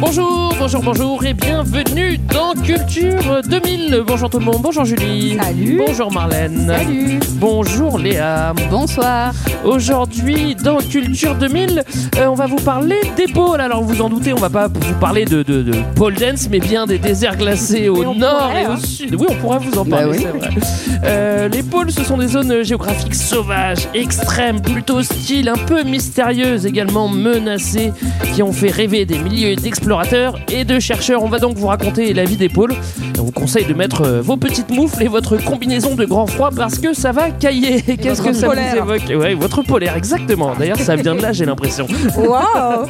Bonjour, bonjour, bonjour et bienvenue dans Culture 2000. Bonjour tout le monde, bonjour Julie. Salut. Bonjour Marlène. Salut. Bonjour Léa. Bonsoir. Aujourd'hui dans Culture 2000, euh, on va vous parler d'épaule. Alors vous en doutez, on va pas vous parler de, de, de pole dance, mais bien des déserts glacés au on nord pourrait, et au hein. sud. Oui, on pourrait vous en Bah parler, oui. c'est vrai. Euh, les pôles, ce sont des zones géographiques sauvages, extrêmes, plutôt hostiles, un peu mystérieuses, également menacées, qui ont fait rêver des milliers d'explorateurs et de chercheurs. On va donc vous raconter la vie des pôles. On vous conseille de mettre euh, vos petites moufles et votre combinaison de grand froid parce que ça va cailler. Qu'est-ce que ça polaire. vous évoque? Ouais, votre polaire, exactement. D'ailleurs, ça vient de là, j'ai l'impression. Waouh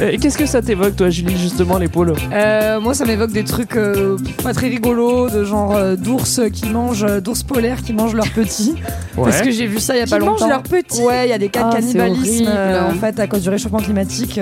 Euh, et Qu'est-ce que ça t'évoque, toi, Julie, justement, les pôles? Euh, Moi, ça m'évoque des trucs euh, pas très rigolos, de genre euh, d'ours qui mangent, d'ours polaires qui mangent leurs petits. Parce que j'ai vu ça il y a Qui pas longtemps. mangent leurs petits? Ouais, il y a des cas de cannibalisme en fait à cause du réchauffement climatique.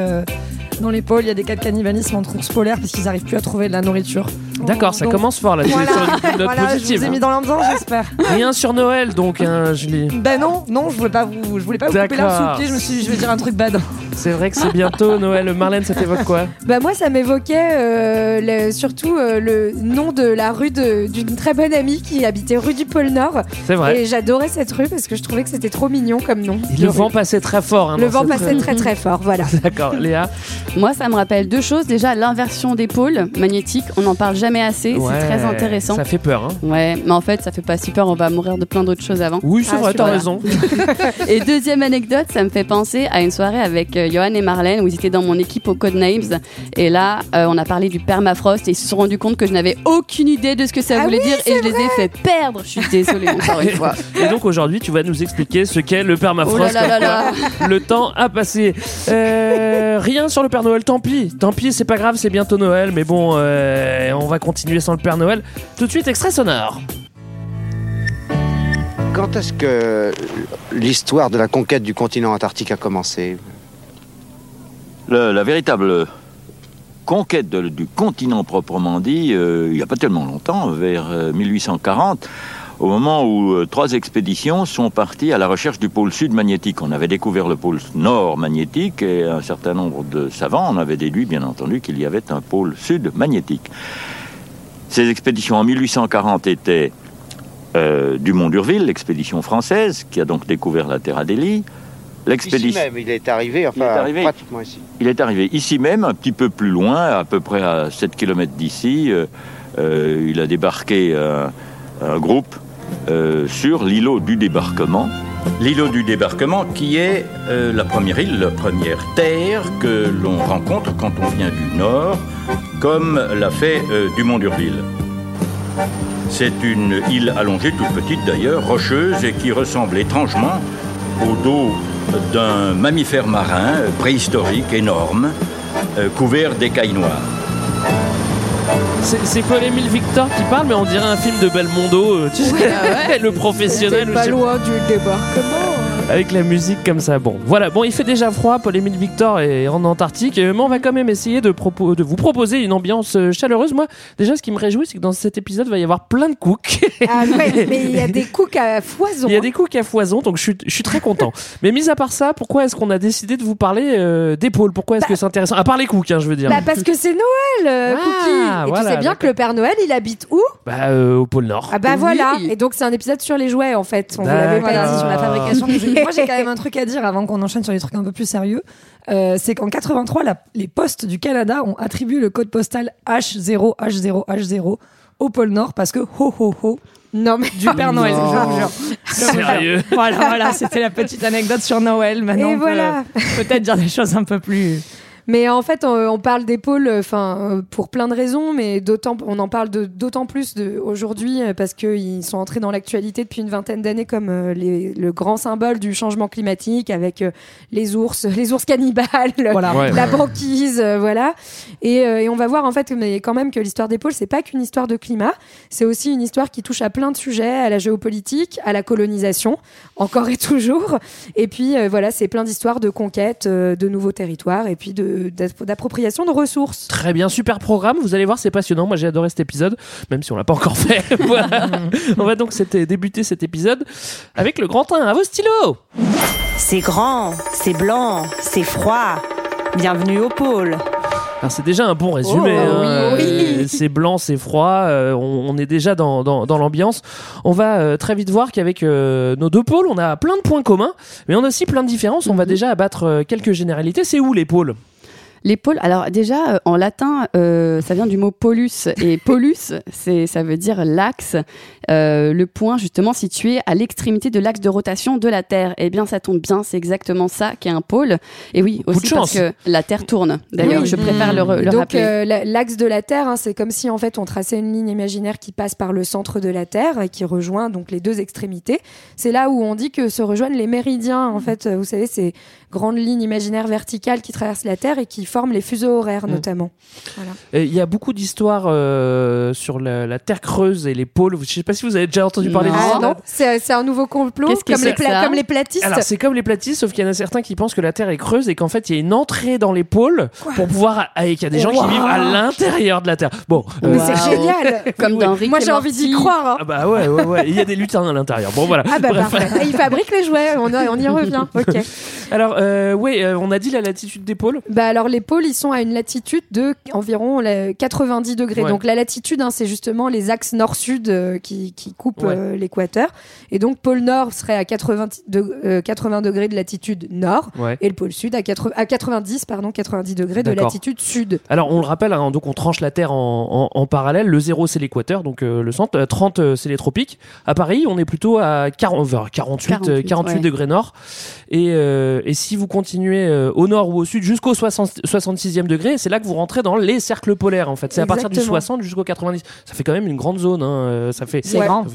Dans pôles, il y a des cas de cannibalisme entre ours polaires parce qu'ils n'arrivent plus à trouver de la nourriture. D'accord, ça Donc, commence fort là. Voilà, sur note voilà je vous ai mis dans l'ambiance, j'espère. Rien sur Noël, donc, hein, Julie. Ben non, non, je voulais pas vous, je voulais pas vous couper le pied. Je me suis dit, je vais dire un truc bad. C'est vrai que c'est bientôt Noël. Marlène, ça t'évoque quoi Bah moi ça m'évoquait euh, le- surtout euh, le nom de la rue de- d'une très bonne amie qui habitait rue du pôle Nord C'est vrai. et j'adorais cette rue parce que je trouvais que c'était trop mignon comme nom. Et le vent passait très fort. hein, Le dans vent cette passait rue. très très fort, voilà. D'accord, Léa. Moi, ça me rappelle deux choses. Déjà, l'inversion des pôles magnétiques. On n'en parle jamais assez. Ouais, c'est très intéressant. Ça fait peur, hein. Ouais, mais en fait, ça fait pas si peur. On va mourir de plein d'autres choses avant. Oui, c'est Ah, vrai, t'as raison. Et deuxième anecdote, ça me fait penser à une soirée avec Johan et Marlène où ils étaient dans mon équipe au Codenames. Et là, euh, on a parlé du permafrost et ils se sont rendus compte que je n'avais aucune idée de ce que ça Ah voulait oui, dire et je les ai fait perdre. Je suis désolée encore une fois. Et donc aujourd'hui, tu vas nous expliquer ce qu'est le Oh permafrost. là là là Le temps a passé. Euh, rien sur le Père Noël, tant pis. Tant pis, c'est pas grave, c'est bientôt Noël. Mais bon, euh, on va continuer sans le Père Noël. Tout de suite, extrait sonore. Quand est-ce que l'histoire de la conquête du continent antarctique a commencé? La véritable conquête du continent proprement dit, euh, il n'y a pas tellement longtemps, vers euh, 1840, au moment où euh, trois expéditions sont parties à la recherche du pôle sud magnétique. On avait découvert le pôle nord magnétique et un certain nombre de savants en avaient déduit, bien entendu, qu'il y avait un pôle sud magnétique. Ces expéditions en 1840 étaient euh, Dumont d'Urville, l'expédition française, qui a donc découvert la Terre Adélie. Ici L'expédition. même, il est arrivé, enfin, Il est arrivé. pratiquement ici. Il est arrivé ici même, un petit peu plus loin, à peu près à 7 km d'ici. Euh, euh, il a débarqué un, un groupe euh, sur l'îlot du débarquement. L'îlot du débarquement qui est euh, la première île, la première terre que l'on rencontre quand on vient du nord, comme l'a fait euh, Dumont d'Urville. C'est une île allongée, toute petite d'ailleurs, rocheuse et qui ressemble étrangement au dos d'un mammifère marin euh, préhistorique énorme, euh, couvert d'écailles noires. C'est c'est Paul-Émile Victor qui parle, mais on dirait un film de Belmondo. euh, tu sais, le professionnel. Pas loin du débarquement. Avec la musique comme ça. Bon, voilà. Bon, il fait déjà froid. Paul-Émile Victor est en Antarctique. euh, Mais on va quand même essayer de, propo- de vous proposer une ambiance euh, chaleureuse. Moi, déjà, ce qui me réjouit, c'est que dans cet épisode, il va y avoir plein de cooks. Ah ouais, mais il y a des cooks à foison. Il y a des cooks à foison, donc je suis, je suis très content. Mais mis à part ça, pourquoi est-ce qu'on a décidé de vous parler euh, d'épaules? Pourquoi est-ce que c'est intéressant? À part les cooks, hein, je veux dire. Bah parce que c'est Noël, euh, Ah, Cookie. Et voilà, tu sais bien que le Père Noël, il habite où? Bah, euh, au pôle Nord. Ah bah Oui. voilà. Et donc c'est un épisode sur les jouets en fait. On vous l'avait pas dit sur la fabrication des jeux. Moi, j'ai quand même un truc à dire avant qu'on enchaîne sur les trucs un peu plus sérieux. Euh, c'est qu'en 83, la- les postes du Canada ont attribué le code postal H0, H0, H0 au pôle Nord parce que ho ho ho Non mais du Père Noël. Sérieux Voilà, voilà, c'était la petite anecdote sur Noël. Maintenant, Et on peut, voilà. peut-être dire des choses un peu plus. Mais en fait, on, on parle des pôles, enfin, euh, pour plein de raisons, mais d'autant, on en parle d'autant plus aujourd'hui euh, parce qu'ils sont entrés dans l'actualité depuis une vingtaine d'années comme euh, les- le grand symbole du changement climatique avec les ours, les ours cannibales, Voilà. Ouais. la banquise, voilà. Et, et on va voir en fait, mais quand même que l'histoire des pôles, c'est pas qu'une histoire de climat, c'est aussi une histoire qui touche à plein de sujets, à la géopolitique, à la colonisation, encore et toujours. Et puis voilà, c'est plein d'histoires de conquête de nouveaux territoires et puis de d'appropriation de ressources. Très bien, super programme. Vous allez voir, c'est passionnant. Moi, j'ai adoré cet épisode, même si on l'a pas encore fait. Voilà. on va donc débuter cet épisode avec le grand 1. À vos stylos C'est grand, c'est blanc, c'est froid. Bienvenue au pôle. Alors, c'est déjà un bon résumé. Oh, hein. oui, oui. Euh, C'est blanc, c'est froid. euh, on, on est déjà dans, dans, dans l'ambiance. On va euh, très vite voir qu'avec euh, nos deux pôles, on a plein de points communs, mais on a aussi plein de différences. On va déjà abattre euh, quelques généralités. C'est où les pôles? Les pôles, alors déjà euh, en latin, euh, ça vient du mot polus et polus, c'est ça veut dire l'axe, euh, le point justement situé à l'extrémité de l'axe de rotation de la Terre. Eh bien, ça tombe bien, c'est exactement ça qu'est un pôle. Et oui, aussi parce que la Terre tourne. D'ailleurs, Oui. je préfère le, le Donc rappeler. euh, la- l'axe de la Terre, hein, c'est comme si en fait on traçait une ligne imaginaire qui passe par le centre de la Terre et qui rejoint donc les deux extrémités. C'est là où on dit que se rejoignent les méridiens. En fait, euh, vous savez, ces grandes lignes imaginaires verticales qui traversent la Terre et qui forment les fuseaux horaires Mm. notamment. Voilà. Il y a beaucoup d'histoires euh, sur la, la Terre creuse et les pôles. Je sais pas si vous avez déjà entendu parler de Non. ça. Ah non, c'est c'est un nouveau complot que comme, les ça comme les platistes. Alors c'est comme les platistes, sauf qu'il y en a certains qui pensent que la Terre est creuse et qu'en fait il y a une entrée dans les pôles pour pouvoir et qu'il y a des gens qui vivent à l'intérieur de la Terre. Bon, Mais euh, c'est Wow. génial. Comme dans Rick Moi j'ai envie d'y croire. hein. ah bah ouais ouais ouais, il y a des lutins à l'intérieur. Bon voilà. Ah bah Bref. parfait. Ah, Il fabrique les jouets, on, a- on y revient. Ok. Alors euh, euh, on a dit la latitude des pôles. Bah alors les pôles ils sont à une latitude de environ la- 90 degrés. Ouais. Donc la latitude hein, c'est justement les axes nord-sud euh, qui, qui coupent Ouais. euh, l'équateur. Et donc pôle nord serait à 80, de- euh, 80 degrés de latitude nord Ouais. et le pôle sud à, 80 à 90 pardon 90 degrés de latitude sud. Alors on le rappelle, hein, donc on tranche la Terre en, en- en parallèle. Le 0 c'est l'équateur, donc le centre. Euh, 30 euh, c'est les tropiques. À Paris, on est plutôt à 40, vers 48, euh, 48, 48 ouais. degrés nord. Et, et si vous continuez au nord ou au sud jusqu'au 60 66e degré, c'est là que vous rentrez dans les cercles polaires. En fait, c'est à partir du Exactement. 60 jusqu'au 90. Ça fait quand même une grande zone. hein, euh, Ça fait. C'est Ouais. grand.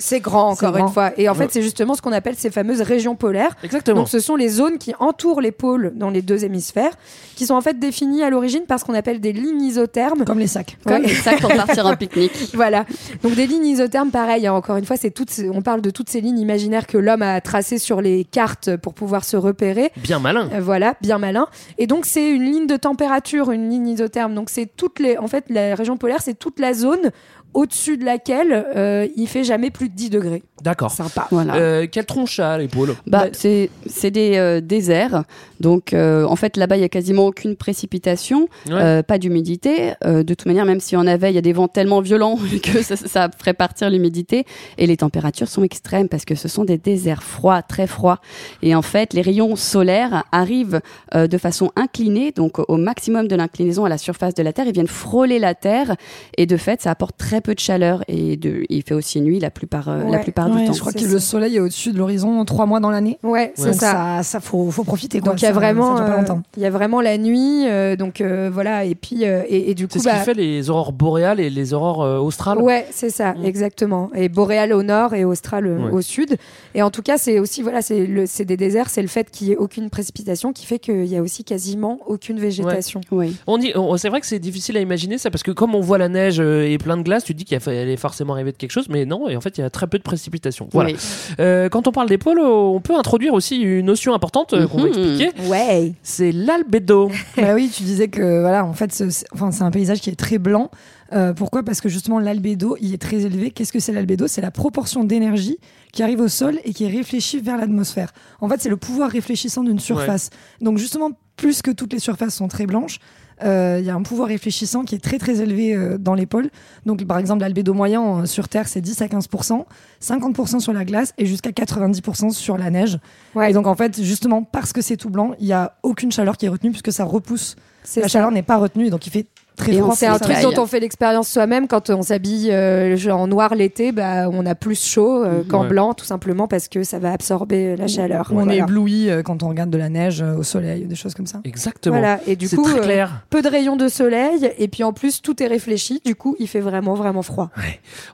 C'est grand encore grand. une fois. Et en fait c'est justement ce qu'on appelle ces fameuses régions polaires. Exactement. Donc ce sont les zones qui entourent les pôles dans les deux hémisphères, qui sont en fait définies à l'origine par ce qu'on appelle des lignes isothermes. Comme les sacs. Comme Ouais. les sacs pour partir en pique-nique. Voilà. Donc des lignes isothermes, pareil. hein, encore une fois, c'est toutes. On parle de toutes ces lignes imaginaires que l'homme a tracées sur les cartes pour pouvoir se repérer. Bien malin. Euh, voilà, bien malin. Et donc c'est une ligne de température, une ligne isotherme. Donc c'est toutes les. En fait, la région polaire, c'est toute la zone au-dessus de laquelle euh, il fait jamais plus de 10 degrés. D'accord. Sympa. Voilà. Euh, quelle tronche à les pôles Bah, c'est c'est des euh, déserts. Donc, euh, en fait, là-bas, il y a quasiment aucune précipitation, Ouais. euh, pas d'humidité. Euh, de toute manière, même si en avait, il y a des vents tellement violents que ça, ça ferait partir l'humidité. Et les températures sont extrêmes parce que ce sont des déserts froids, très froids. Et en fait, les rayons solaires arrivent euh, de façon inclinée, donc au maximum de l'inclinaison à la surface de la Terre. Ils viennent frôler la Terre. Et de fait, ça apporte très peu de chaleur. Et de, il fait aussi nuit la plupart, euh, la plupart Ouais, du temps. je crois C'est que le soleil est au-dessus de l'horizon trois mois dans l'année. Ouais, c'est ça. ça, ça faut, faut profiter. Quoi. Donc il y a Ça- vraiment, euh, il y a vraiment la nuit, euh, donc euh, voilà, et puis euh, et, et du C'est coup, ce qui bah, fait les aurores boréales et les aurores euh, australes. ouais, c'est ça, Mm. exactement. Et boréal au nord et austral Ouais. au sud. Et en tout cas, c'est aussi voilà, c'est c'est des déserts, c'est le fait qu'il y ait aucune précipitation qui fait qu'il y a aussi quasiment aucune végétation. Oui. On dit, c'est vrai que c'est difficile à imaginer ça parce que comme on voit la neige et plein de glace, tu te dis qu'il est forcément arrivé de quelque chose, mais non. Et en fait, il y a très peu de précipitations. Voilà. Oui. Euh, quand on parle des pôles, on peut introduire aussi une notion importante euh, qu'on va Mhm. expliquer. Ouais. C'est l'albédo. bah oui, tu disais que voilà, en fait, ce- c'est enfin, c'est un paysage qui est très blanc. Euh, pourquoi? Parce que justement, l'albédo, il est très élevé. Qu'est-ce que c'est l'albédo? C'est la proportion d'énergie qui arrive au sol et qui est réfléchie vers l'atmosphère. En fait, c'est le pouvoir réfléchissant d'une surface. Donc justement, plus que toutes les surfaces sont très blanches, il y a un pouvoir réfléchissant qui est très très élevé euh, dans les pôles. Donc par exemple, l'albédo moyen euh, sur Terre, c'est 10 à 15%, 50% sur la glace et jusqu'à 90% sur la neige. Ouais. Et donc en fait, justement, parce que c'est tout blanc, il n'y a aucune chaleur qui est retenue puisque ça repousse. La ça. chaleur n'est pas retenue, donc il fait très C'est un truc dont on fait l'expérience soi-même quand on s'habille euh, en noir l'été, bah, on a plus chaud euh, qu'en Ouais. blanc, tout simplement parce que ça va absorber la chaleur. On est ébloui euh, quand on regarde de la neige euh, au soleil, des choses comme ça. Exactement. Voilà, et du C'est coup, très euh, clair. peu de rayons de soleil, et puis en plus, tout est réfléchi, du coup, il fait vraiment, vraiment froid.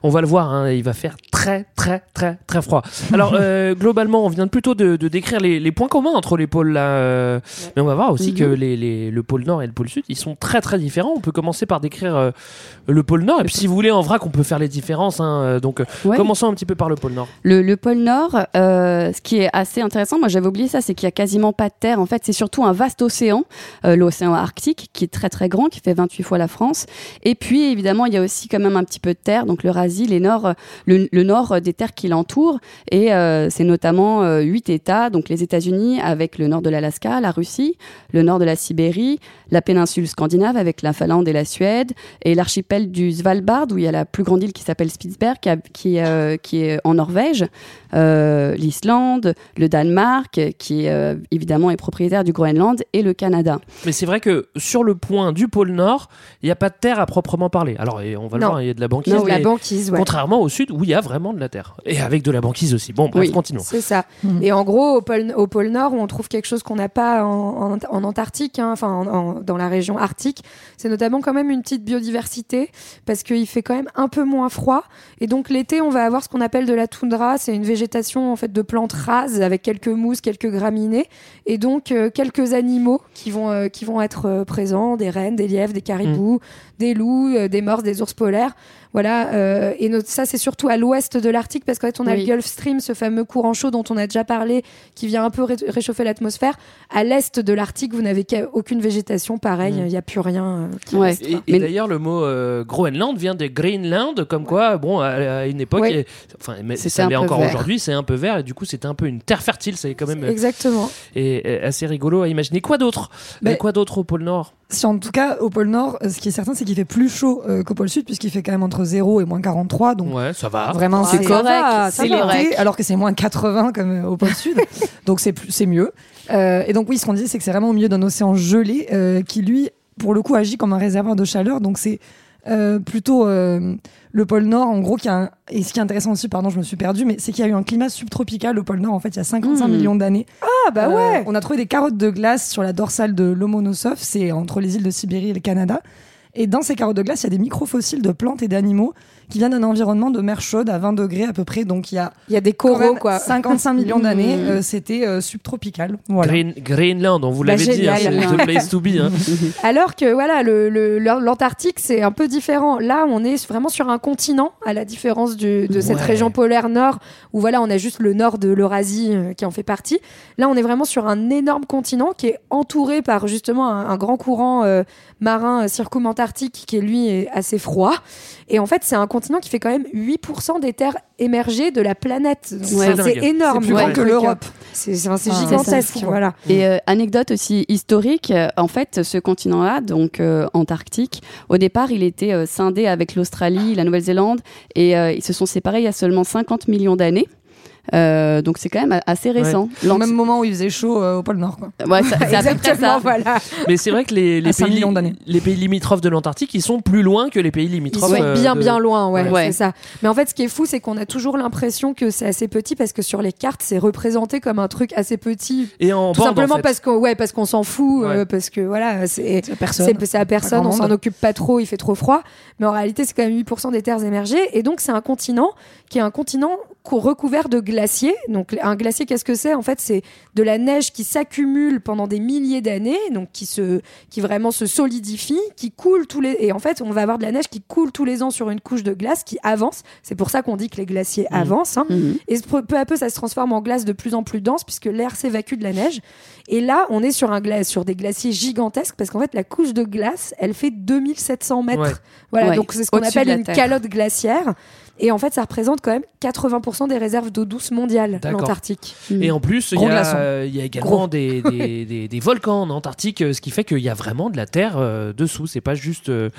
On va le voir, hein, il va faire très très très très froid. Alors euh, globalement, on vient plutôt de, de décrire les, les points communs entre les pôles là, euh, mais on va voir aussi Mhm. que les, les- le pôle Nord et le pôle Sud, ils sont très très différents. On peut commencer par décrire euh, le pôle Nord, et puis si vous voulez en vrac, on peut faire les différences. hein, euh, donc euh, Ouais. commençons un petit peu par le pôle Nord. Le, le pôle Nord, euh, ce qui est assez intéressant, moi j'avais oublié ça, c'est qu'il y a quasiment pas de terre. En fait, c'est surtout un vaste océan, euh, l'océan Arctique, qui est très très grand, qui fait 28 fois la France. Et puis évidemment, il y a aussi quand même un petit peu de terre, donc l'Eurasie, les nord, le, le nord des terres qui l'entourent. Et euh, c'est notamment euh, huit États, donc les États-Unis avec le nord de l'Alaska, la Russie, le nord de la Sibérie, la péninsule scandinave avec la Finlande et la Suède, et l'archipel du Svalbard où il y a la plus grande île qui s'appelle Spitsberg, qui, a- qui, euh, qui est en Norvège, euh, l'Islande, le Danemark, qui euh, évidemment est propriétaire du Groenland, et le Canada. Mais c'est vrai que sur le point du pôle Nord, il n'y a pas de terre à proprement parler. Alors et on va le voir, il y a de la banquise. Non, la banquise, ouais. Contrairement au Sud où il y a vraiment de la terre et avec de la banquise aussi. Bon, bref, Oui. continuons. C'est ça. Mhm. Et en gros, au pôle, au pôle Nord, où on trouve quelque chose qu'on n'a pas en, en, en Antarctique, hein, enfin en- en- dans la région arctique, c'est notamment quand même une petite biodiversité, parce qu'il fait quand même un peu moins froid. Et donc l'été, on va avoir ce qu'on appelle de la toundra, c'est une végétation en fait de plantes rases avec quelques mousses, quelques graminées, et donc euh, quelques animaux qui vont, euh, qui vont être euh, présents, des rennes, des lièvres, des caribous, des loups, euh, des morses, des ours polaires. Voilà, euh, et notre- ça c'est surtout à l'ouest de l'Arctique parce qu'en fait on a Oui. le Gulf Stream, ce fameux courant chaud dont on a déjà parlé, qui vient un peu ré- réchauffer l'atmosphère. À l'est de l'Arctique, vous n'avez aucune végétation, pareil, il Mm. n'y a plus rien. euh, qui Ouais. reste, Et, quoi. et Mais- d'ailleurs, le mot euh, Groenland vient de Greenland, comme quoi, bon, à, à une époque, Ouais. et- enfin, mais ça l'est encore aujourd'hui, c'est un peu vert, et du coup, c'était un peu une terre fertile, c'est quand même euh, Exactement. et, euh, assez rigolo à imaginer. Quoi d'autre? Mais- Euh, Quoi d'autre au pôle Nord? Si en tout cas, au pôle Nord, ce qui est certain, c'est qu'il fait plus chaud euh, qu'au pôle Sud, puisqu'il fait quand même entre 0 et moins 43. Donc Ouais, ça va. vraiment, c'est correct, c'est correct. alors que c'est moins 80 comme euh, au pôle Sud. donc c'est plus- c'est mieux. Euh, et donc oui, ce qu'on dit, c'est que c'est vraiment au milieu d'un océan gelé euh, qui, lui, pour le coup, agit comme un réservoir de chaleur. Donc c'est euh, plutôt euh, le pôle Nord, en gros, qui a un... Et ce qui est intéressant aussi, pardon, je me suis perdue, mais c'est qu'il y a eu un climat subtropical au pôle Nord, en fait, il y a 55 Mmh. millions d'années. Ah bah Euh, ouais on a trouvé des carottes de glace sur la dorsale de Lomonosov, c'est entre les îles de Sibérie et le Canada. Et dans ces carottes de glace, il y a des microfossiles de plantes et d'animaux qui viennent d'un environnement de mer chaude à 20 degrés à peu près. Donc il y a Il y a des coraux, quoi. 55 millions d'années, Mmh. euh, c'était euh, subtropical. Voilà. Green- Greenland, on vous Bah, l'avait dit, hein, c'est the place to be. hein. Alors que voilà, le- le- l'Antarctique c'est un peu différent. Là, on est vraiment sur un continent, à la différence du- de cette Ouais. région polaire nord, où voilà, on a juste le nord de l'Eurasie euh, qui en fait partie. Là, on est vraiment sur un énorme continent qui est entouré par justement un, un grand courant euh, marin euh, circumantarctique qui lui est assez froid. Et en fait, c'est un continent qui fait quand même 8% des terres émergées de la planète. Ouais, c'est énorme. C'est plus Ouais. grand que l'Europe. C'est Ah, gigantesque. quoi. voilà. Et euh, anecdote aussi historique, euh, en fait, ce continent-là, donc euh, antarctique, au départ, il était scindé avec l'Australie, la Nouvelle-Zélande, et ils se sont séparés il y a seulement 50 millions d'années. Euh, donc c'est quand même assez récent. Au L'anti- même moment où il faisait chaud euh, au pôle Nord. Quoi. Ouais, ça- c'est à peu près Exactement, ça. voilà. Mais c'est vrai que les, les, À 5 pays, les limitrophes de l'Antarctique, ils sont plus loin que les pays Ils limitrophes. sont euh, bien de- bien loin, ouais, Ouais. c'est ça. Mais en fait, ce qui est fou, c'est qu'on a toujours l'impression que c'est assez petit parce que sur les cartes, c'est représenté comme un truc assez petit. Et en Tout bande, simplement en fait. parce qu'on ouais, parce qu'on s'en fout, euh, Ouais. parce que voilà, c'est C'est personne. à personne, on s'en occupe pas trop, il fait trop froid. Mais en réalité, c'est quand même 8% des terres émergées. Et donc, c'est un continent qui est un continent recouvert de glaciers. Donc, un glacier, qu'est-ce que c'est? En fait, c'est de la neige qui s'accumule pendant des milliers d'années, donc qui se, qui vraiment se solidifie, qui coule tous les. Et en fait, on va avoir de la neige qui coule tous les ans sur une couche de glace qui avance. C'est pour ça qu'on dit que les glaciers Mhm. avancent. hein. Mhm. Et peu à peu, ça se transforme en glace de plus en plus dense puisque l'air s'évacue de la neige. Et là, on est sur, un gla- sur des glaciers gigantesques parce qu'en fait, la couche de glace, elle fait 2700 mètres. Ouais. Voilà, Ouais, donc c'est ce qu'on appelle une Terre. calotte glaciaire. Et en fait, ça représente quand même 50% des réserves d'eau douce mondiales, D'accord. l'Antarctique. Et en plus, il y, a, glaçon. il y a également Gros. des, des, des- des volcans en Antarctique, euh, ce qui fait qu'il y a vraiment de la terre euh, dessous. C'est pas juste euh,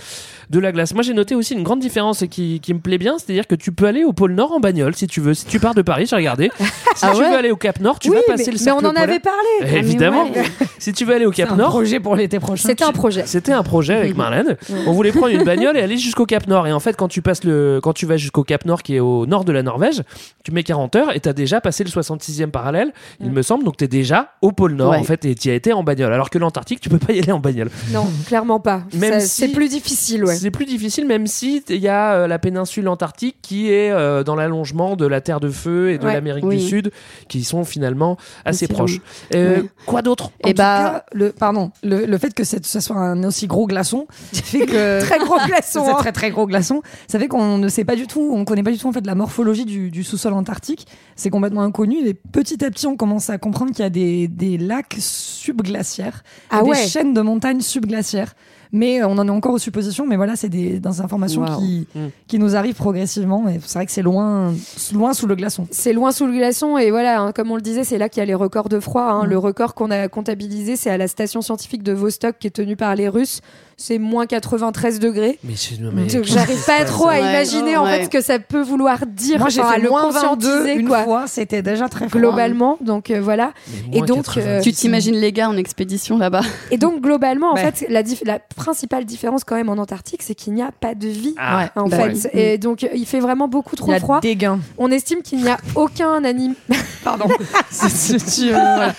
de la glace. Moi, j'ai noté aussi une grande différence qui, qui me plaît bien, c'est-à-dire que tu peux aller au pôle Nord en bagnole si tu veux. Si tu pars de Paris, j'ai regardé. Si Ah tu ouais veux aller au Cap Nord, tu oui, vas passer mais, le mais on en polaire. avait parlé. Ah, Évidemment. ouais. si tu veux aller au C'est Cap un Nord, projet pour l'été prochain. C'était un projet. c'était un projet avec Marlène. On voulait prendre une bagnole et aller jusqu'au Cap Nord. Et en fait, quand tu passes le, quand tu vas jusqu'au Cap Nord, qui est au nord de la Norvège, tu mets 40 heures et t'as déjà passé le 66e parallèle, il me semble. Donc t'es déjà au pôle Nord, Ouais. en fait, et t'y as été en bagnole. Alors que l'Antarctique, tu peux pas y aller en bagnole. Non, clairement pas. Même si- C'est plus difficile, ouais. C'est plus difficile, même si il y a euh, la péninsule antarctique qui est euh, dans l'allongement de la Terre de Feu et de Ouais. l'Amérique Oui. du Sud, qui sont finalement assez Aussi proches. Euh, Ouais. Quoi d'autre? En Et tout bah- cas, le, pardon, le, le fait que ce soit un aussi gros glaçon fait que Très gros glaçon. hein. très très gros glaçon. Ça fait qu'on ne sait pas du tout, on connaît pas du tout en fait la morphologie du, du sous-sol antarctique. C'est complètement inconnu. Et petit à petit, on commence à comprendre qu'il y a des, des lacs subglaciaires, Ah des ouais. chaînes de montagnes subglaciaires. Mais euh, on en est encore aux suppositions. Mais voilà, c'est des, des informations Wow. qui, Mm. qui nous arrivent progressivement. Et c'est vrai que c'est loin, loin sous le glaçon. C'est loin sous le glaçon et voilà, hein, comme on le disait, c'est là qu'il y a les records de froid. hein. Mm. Le record qu'on a comptabilisé, c'est à la station scientifique de Vostok qui est tenue par les Russes. C'est moins 93 degrés. Mais, c'est- mais- Donc j'arrive pas trop à Ouais. imaginer en Ouais. fait ce que ça peut vouloir dire. Moi, j'ai enfin, à fait le moins 22 conscientiser une quoi. Fois. C'était déjà très froid. Globalement, donc euh, voilà. Et donc, 90. euh, Tu t'imagines les gars en expédition là-bas? Et donc globalement, en Ouais. fait, la, dif- la principale différence quand même en Antarctique, c'est qu'il n'y a pas de vie. Ah, En bah fait, oui. et donc il fait vraiment beaucoup Il trop y a froid. des gains. On estime qu'il n'y a aucun animal. Pardon. C'est- c'est- tu, euh, voilà.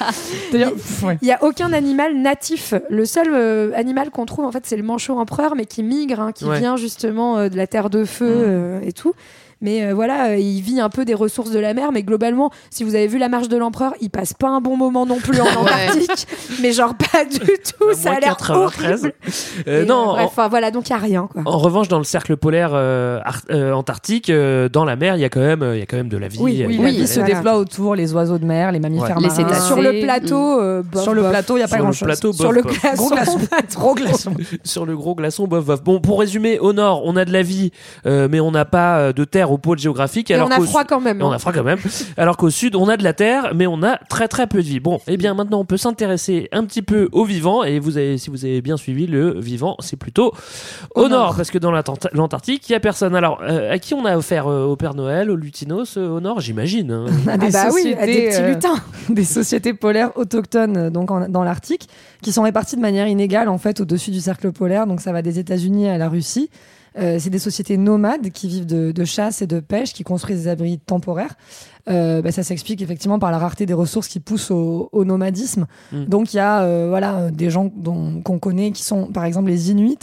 D'ailleurs, pff, ouais. Il n'y a aucun animal natif. Le seul euh, animal qu'on trouve, en fait, c'est le manchot empereur, mais qui migre, hein, qui Ouais. vient justement euh, de la terre de feu Mm. euh, et tout. Mais euh, voilà, euh, il vit un peu des ressources de la mer. Mais globalement, si vous avez vu la marche de l'empereur, il passe pas un bon moment non plus en Antarctique. mais genre pas du tout. Ça a l'air 93. horrible. Euh, Et, non, euh, en- bref, enfin, voilà, donc il y a rien quoi. En revanche, dans le cercle polaire euh, ar- euh, antarctique, euh, dans la mer, il y a quand même, il y a quand même de la vie. Oui, Il y oui, y se voilà. déploie autour, les oiseaux de mer, les mammifères Les marins. cétacés. Sur le Mm. plateau, euh, bof, Sur le bof. plateau, il n'y a pas grand-chose. plateau, Sur le glaçon, Gros glaçon. Gros sur le gros glaçon, bof, bof. Bon, pour résumer, au nord, on a de la vie, euh, mais on n'a pas de terre au pôle géographique. Et alors on a qu'au froid quand même. et on hein. a froid quand même. Alors qu'au sud, on a de la terre, mais on a très très peu de vie. Bon, eh bien maintenant, on peut s'intéresser un petit peu au vivant. Et vous avez, si vous avez bien suivi, le vivant, c'est plutôt au, Au nord, nord. parce que dans l'Antarctique, il y a personne. Alors, euh, à qui on a offert euh, au Père Noël, au Lutinos, euh, au nord, j'imagine. hein. à Ah des bah oui, à des sociétés, petits lutins. des sociétés polaires autochtones donc en- dans l'Arctique qui sont réparties de manière inégale en fait au-dessus du cercle polaire donc ça va des États-Unis à la Russie Euh, c'est des sociétés nomades qui vivent de, de chasse et de pêche qui construisent des abris temporaires Euh, bah, ça s'explique effectivement par la rareté des ressources qui poussent au, au nomadisme Mm. donc il y a euh, voilà euh, des gens dont- qu'on connaît qui sont par exemple les Inuits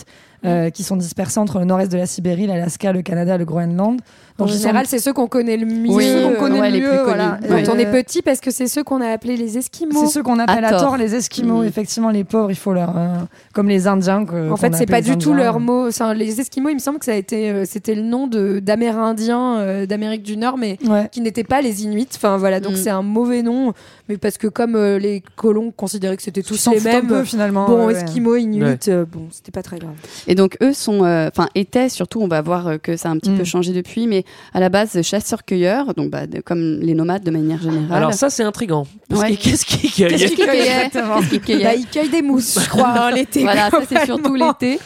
euh, qui sont dispersés entre le nord-est de la Sibérie, l'Alaska, le Canada, le Groenland. En général, c'est ceux qu'on connaît le mieux. Oui, ceux qu'on connaît ouais, le les mieux. Quand Ouais. on est Euh, petit, parce que c'est ceux qu'on a appelés les Esquimaux. C'est ceux qu'on appelle À à, tort. tort les Esquimaux. Mhm. Effectivement, les pauvres, il faut leur. euh, comme les Indiens. que- En fait, c'est pas du tout leur mot. Enfin, les Esquimaux, il me semble que ça a été, euh, c'était le nom d'Amérindiens euh, d'Amérique du Nord, mais Ouais. qui n'étaient pas les Inuits. Enfin voilà, donc Mm. c'est un mauvais nom, mais parce que comme euh, les colons considéraient que c'était tous les mêmes. peu, finalement, Bon. Esquimaux, Inuits, Ouais. euh, bon, c'était pas très grave. Et donc eux sont, euh, enfin étaient surtout, on va voir euh, que ça a un petit Mm. peu changé depuis, mais à la base chasseurs-cueilleurs, donc bah, de- comme les nomades de manière générale. Alors ça, c'est intriguant. Parce Ouais. que Qu'est-ce qu'ils Exactement. Qu'est-ce qu'ils cueillaient Bah, ils cueillent des mousses, je crois, l'été. Voilà, ça c'est surtout l'été.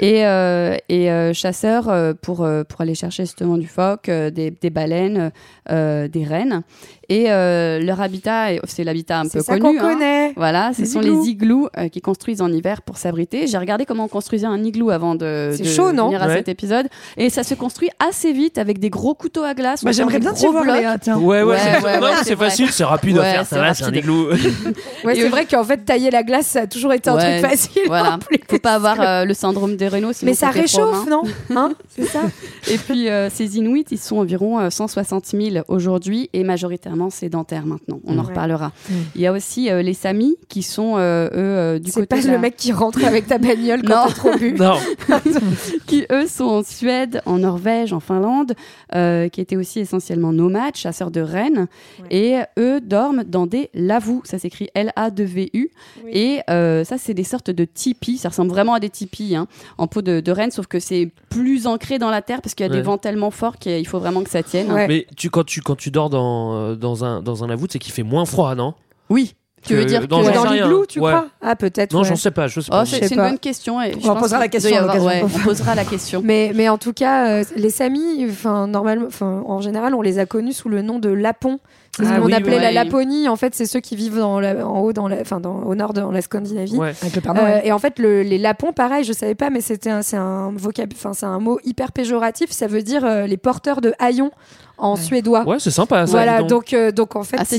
Et, euh, et euh, chasseurs euh, pour, pour aller chercher justement du phoque, des, des baleines, euh, des rennes. Et euh, leur habitat, est- c'est l'habitat un peu ça connu. qu'on hein. connaît. Voilà, ce Les sont igloos. les igloos euh, qui construisent en hiver pour s'abriter. J'ai regardé comment on construisait un igloo avant de, C'est de chaud, non? venir à Ouais. cet épisode. Et ça se construit assez vite avec des gros couteaux à glace. Bah, J'aimerais bien gros voir. Léa, tiens. Ouais, ouais, Ouais, c'est ouais, non, ouais, c'est c'est vrai. facile, c'est rapide à faire. c'est Ça va, c'est un igloo. Ouais, Et c'est vrai qu'en fait, tailler la glace, ça a toujours été un Ouais, truc facile. Voilà, faut pas avoir le syndrome des Mais ça réchauffe, non Hein C'est ça Et puis euh, ces Inuits, ils sont environ euh, 160 000 aujourd'hui et majoritairement sédentaires maintenant. On en Ouais. reparlera. Il y a aussi euh, les Samis qui sont euh, eux euh, du C'est côté pas de le mec qui rentre avec ta bagnole quand Non. t'as trop bu. Non. qui eux sont en Suède, en Norvège, en Finlande, euh, qui étaient aussi essentiellement nomades, chasseurs de rennes, et eux dorment dans des lavous. Ça s'écrit L-A-V-U. Oui. Et euh, ça, c'est des sortes de tipis. Ça ressemble vraiment à des tipis. hein. En peau de, de renne, sauf que c'est plus ancré dans la terre parce qu'il y a Ouais. des vents tellement forts qu'il faut vraiment que ça tienne. Mais tu, quand, tu, quand tu dors dans, euh, dans, un, dans un avout, c'est qu'il fait moins froid, non? Oui. Tu veux dire que dans rien. l'igloo, tu Ouais. crois? Ah, peut-être. Non, ouais. j'en sais pas. Je sais Oh, pas. c'est une pas. bonne question. et je On pense posera la question avoir- ouais, on posera la question. Mais, mais en tout cas, euh, les Samis, enfin, normalement, enfin, en général, on les a connus sous le nom de Lapons. C'est ce Ah qu'on oui, appelait ouais. la Laponie. En fait, c'est ceux qui vivent dans la- en haut, dans la, enfin, dans, au nord de la Scandinavie. Ouais. Avec le Père Euh, et en fait, le- les Lapons, pareil, je savais pas, mais c'était un, c'est un vocab, enfin, c'est un mot hyper péjoratif. Ça veut dire euh, les porteurs de haillons en suédois. Ouais, c'est sympa. Ça, Voilà, donc. donc, euh, donc en fait, Ah, c'est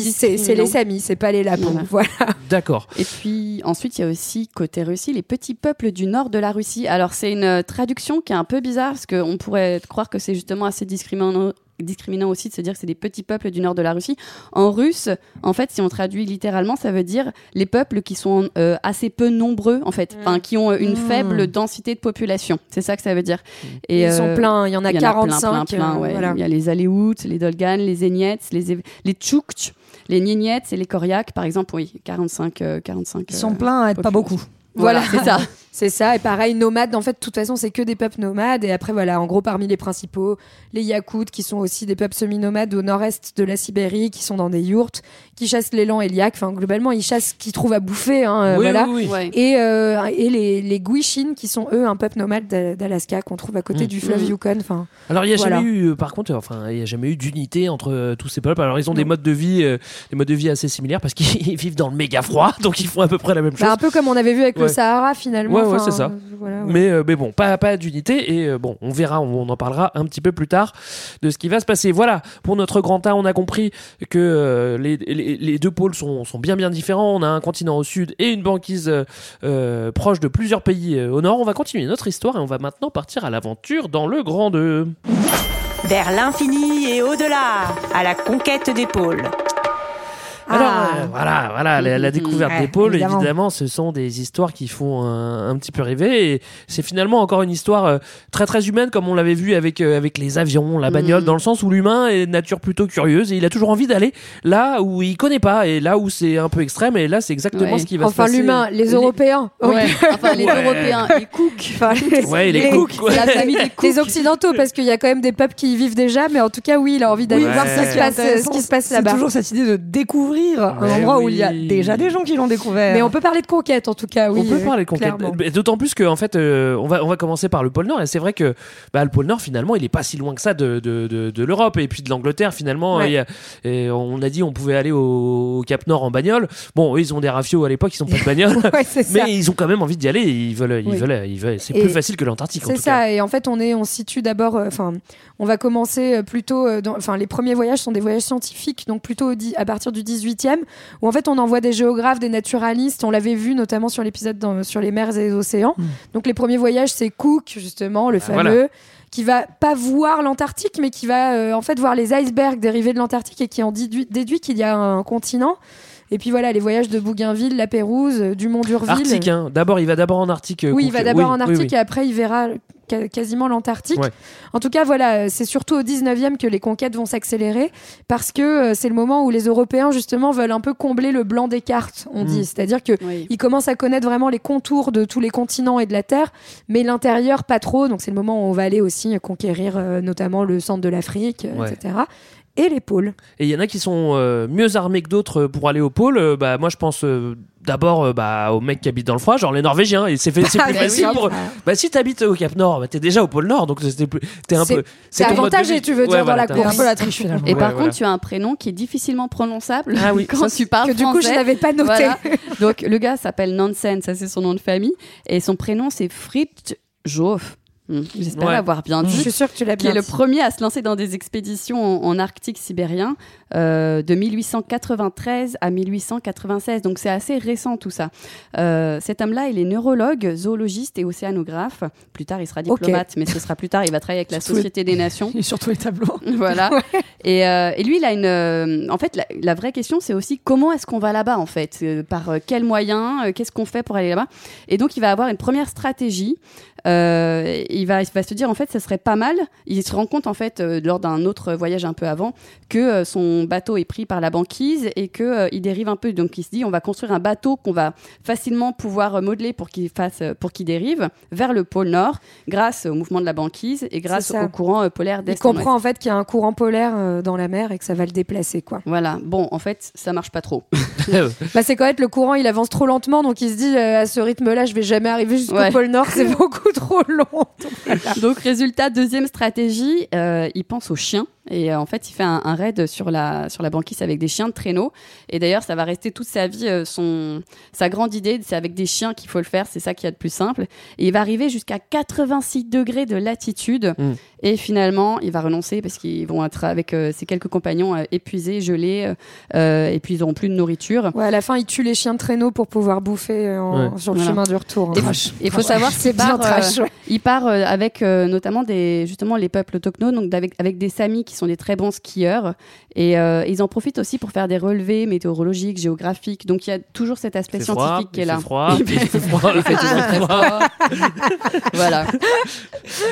les. Samis, c'est pas les Lapons. Voilà. D'accord. Et puis ensuite, il y a aussi côté Russie les petits peuples du nord de la Russie. Alors c'est une traduction qui est un peu bizarre parce qu'on pourrait croire que c'est justement assez discriminant discriminant aussi de se dire que c'est des petits peuples du nord de la Russie. En russe, en fait, si on traduit littéralement, ça veut dire les peuples qui sont euh, assez peu nombreux, en fait, enfin, qui ont euh, une Mm. faible densité de population. C'est ça que ça veut dire. Et, Ils sont euh, pleins, il y en a plein, 45, plein, plein, euh, ouais. voilà. Il y a les Aléoutes, les Dolgan, les Zéniets, les, Ev- les Tchoukts, les Nieniets et les Koryak, par exemple, oui, 45, euh, 45. Ils sont pleins à être pas beaucoup. Voilà, c'est ça. C'est ça. Et pareil, nomades, en fait, de toute façon, c'est que des peuples nomades. Et après, voilà, en gros, parmi les principaux, les Yakoutes, qui sont aussi des peuples semi-nomades au nord-est de la Sibérie, qui sont dans des yourtes, qui chassent l'élan et l'yak. Enfin, globalement, ils chassent ce qu'ils trouvent à bouffer. Hein, euh, Oui, voilà. oui, oui. Ouais. Et, euh, et les, les qui sont eux un peuple nomade d'A- d'Alaska, qu'on trouve à côté Mm. du fleuve Mm. Yukon. Enfin, Alors il y a Voilà. jamais eu, euh, par contre, enfin il y a jamais eu d'unité entre euh, tous ces peuples. Alors ils ont des modes de vie, euh, des modes de vie assez similaires parce qu'ils vivent dans le méga froid, donc ils font à peu près la même chose. bah, un peu comme on avait vu avec le. Sahara, finalement. Ouais, ouais, Enfin, c'est ça. euh, voilà, ouais. Mais, euh, mais bon, pas, pas d'unité. Et euh, bon, on verra, on, on en parlera un petit peu plus tard de ce qui va se passer. Voilà, pour notre grand A, on a compris que euh, les, les, les deux pôles sont, sont bien bien différents. On a un continent au sud et une banquise proche de plusieurs pays euh, au nord. On va continuer notre histoire et on va maintenant partir à l'aventure dans le Grand 2. Vers l'infini et au-delà, à la conquête des pôles. Alors Ah. euh, voilà, voilà, la, la découverte Ouais, des pôles, évidemment. évidemment. ce sont des histoires qui font un, un petit peu rêver. Et c'est finalement encore une histoire euh, très très humaine, comme on l'avait vu avec euh, avec les avions, la bagnole, Mhm. dans le sens où l'humain est de nature plutôt curieuse et il a toujours envie d'aller là où il connaît pas et là où c'est un peu extrême. Et là, c'est exactement Ouais. ce qui va Enfin, se passer. l'humain, les Européens. Ouais. Enfin, les Ouais. Européens, les cooks. Enfin, les, Ouais, les cooks, ouais. C'est la famille des cooks. les occidentaux parce qu'il y a quand même des peuples qui y vivent déjà mais en tout cas oui il a envie d'aller Oui, voir ce qui se passe, ce qui se passe C'est là-bas toujours cette idée de découvrir un Ouais, endroit où il y a déjà des gens qui l'ont découvert. mais on peut parler de conquête en tout cas oui on peut euh, parler de conquête. D'autant plus que en fait, euh, on va on va commencer par le pôle Nord et c'est vrai que bah, le pôle Nord finalement, il est pas si loin que ça de de, de, de l'Europe et puis de l'Angleterre finalement. Ouais. et on a dit on pouvait aller au, au Cap Nord en bagnole. Bon, eux, ils ont des rafios à l'époque, ils ont pas de bagnole, Ouais, c'est ça. mais ils ont quand même envie d'y aller. Ils veulent ils Oui. veulent ils veulent. C'est Et plus facile que l'Antarctique en C'est cas. ça, et en fait, on est, on se situe d'abord, euh, enfin, on va commencer plutôt, enfin, les premiers voyages sont des voyages scientifiques, donc plutôt à partir du 18e, où en fait, on envoie des géographes, des naturalistes, on l'avait vu notamment sur l'épisode sur les mers et les océans. Donc, les premiers voyages, c'est Cook, justement, le fameux. voilà. qui va pas voir l'Antarctique, mais qui va euh, en fait voir les icebergs dérivés de l'Antarctique et qui en déduit, déduit qu'il y a un continent. Et puis voilà, les voyages de Bougainville, La Pérouse, euh, du Mont d'Urville. Arctique, hein. D'abord, il va d'abord en Arctique. euh, Oui, il va d'abord Oui, en Arctique oui. et après il verra quasiment l'Antarctique. Ouais. En tout cas, voilà, euh, c'est surtout au 19e que les conquêtes vont s'accélérer parce que c'est le moment où les Européens justement veulent un peu combler le blanc des cartes, on Mm. dit. C'est-à-dire que Oui. ils commencent à connaître vraiment les contours de tous les continents et de la Terre, mais l'intérieur pas trop. Donc c'est le moment où on va aller aussi conquérir euh, notamment le centre de l'Afrique, Ouais. etc. Et les pôles. Et il y en a qui sont euh, mieux armés que d'autres pour aller au pôle. Euh, bah, moi, je pense euh, d'abord euh, bah, aux mecs qui habitent dans le froid, genre les Norvégiens. Et c'est fait- c'est Ah, plus facile oui. pour. Bah, si t'habites au Cap Nord, bah, t'es déjà au pôle Nord, donc c'était plus. T'es un C'est- peu. c'est avantagé, tu veux dire, dans la t'as- course. un peu la triche finalement. Et Ouais, par voilà. contre, tu as un prénom qui est difficilement prononçable Ah oui, quand ça, tu parles Que du coup, je français. n'avais pas noté. Voilà. Donc le gars s'appelle Nansen, ça c'est son nom de famille, et son prénom c'est Fritz J'espère Ouais. l'avoir bien Je dit. suis sûre que tu l'as Qui est bien le premier à se lancer dans des expéditions en, en Arctique sibérien euh, de 1893 à 1896. Donc c'est assez récent tout ça. Euh, cet homme-là, il est neurologue, zoologiste et océanographe. Plus tard, il sera diplomate, mais ce sera plus tard. Il va travailler avec la les- Société des Nations. Et surtout les tableaux. voilà. Et, euh, et lui, il a une. euh, en fait, la, la vraie question, c'est aussi comment est-ce qu'on va là-bas, en fait? Euh, Par euh, quels moyens euh, Qu'est-ce qu'on fait pour aller là-bas? Et donc, il va avoir une première stratégie. Euh, il il va, il va se dire en fait, ça serait pas mal. Il se rend compte en fait euh, lors d'un autre voyage un peu avant que euh, son bateau est pris par la banquise et que euh, il dérive un peu. Donc il se dit, on va construire un bateau qu'on va facilement pouvoir modeler pour qu'il fasse, pour qu'il dérive vers le pôle Nord, grâce au mouvement de la banquise et grâce au courant euh, polaire Il d'est comprend en fait qu'il y a un courant polaire euh, dans la mer et que ça va le déplacer quoi. Voilà. Bon, en fait, ça marche pas trop. Bah c'est quand même le courant, il avance trop lentement, donc il se dit euh, à ce rythme-là, je vais jamais arriver jusqu'au Ouais. pôle Nord, c'est beaucoup trop long. Donc, résultat, deuxième stratégie, euh, il pense aux chiens. Et euh, en fait, il fait un, raid sur la, sur la banquise avec des chiens de traîneau. Et d'ailleurs, ça va rester toute sa vie, euh, son, sa grande idée, c'est avec des chiens qu'il faut le faire. C'est ça qui est le plus simple. Et il va arriver jusqu'à 86 degrés de latitude. Mm. Et finalement, il va renoncer parce qu'ils vont être avec euh, ses quelques compagnons euh, épuisés, gelés. euh, et puis, ils n'auront plus de nourriture. Ouais, à la fin, il tue les chiens de traîneau pour pouvoir bouffer en- Ouais. sur le Voilà. chemin du retour. hein. Et il faut savoir c'est qu'il part, trash. euh, ouais. il part euh, avec euh, notamment des justement les peuples autochtones, donc avec, avec des samis qui sont des très bons skieurs, et euh, ils en profitent aussi pour faire des relevés météorologiques, géographiques. Donc il y a toujours cet aspect fait scientifique froid, qui est il là. fait froid, il fait froid. il fait toujours très froid. voilà.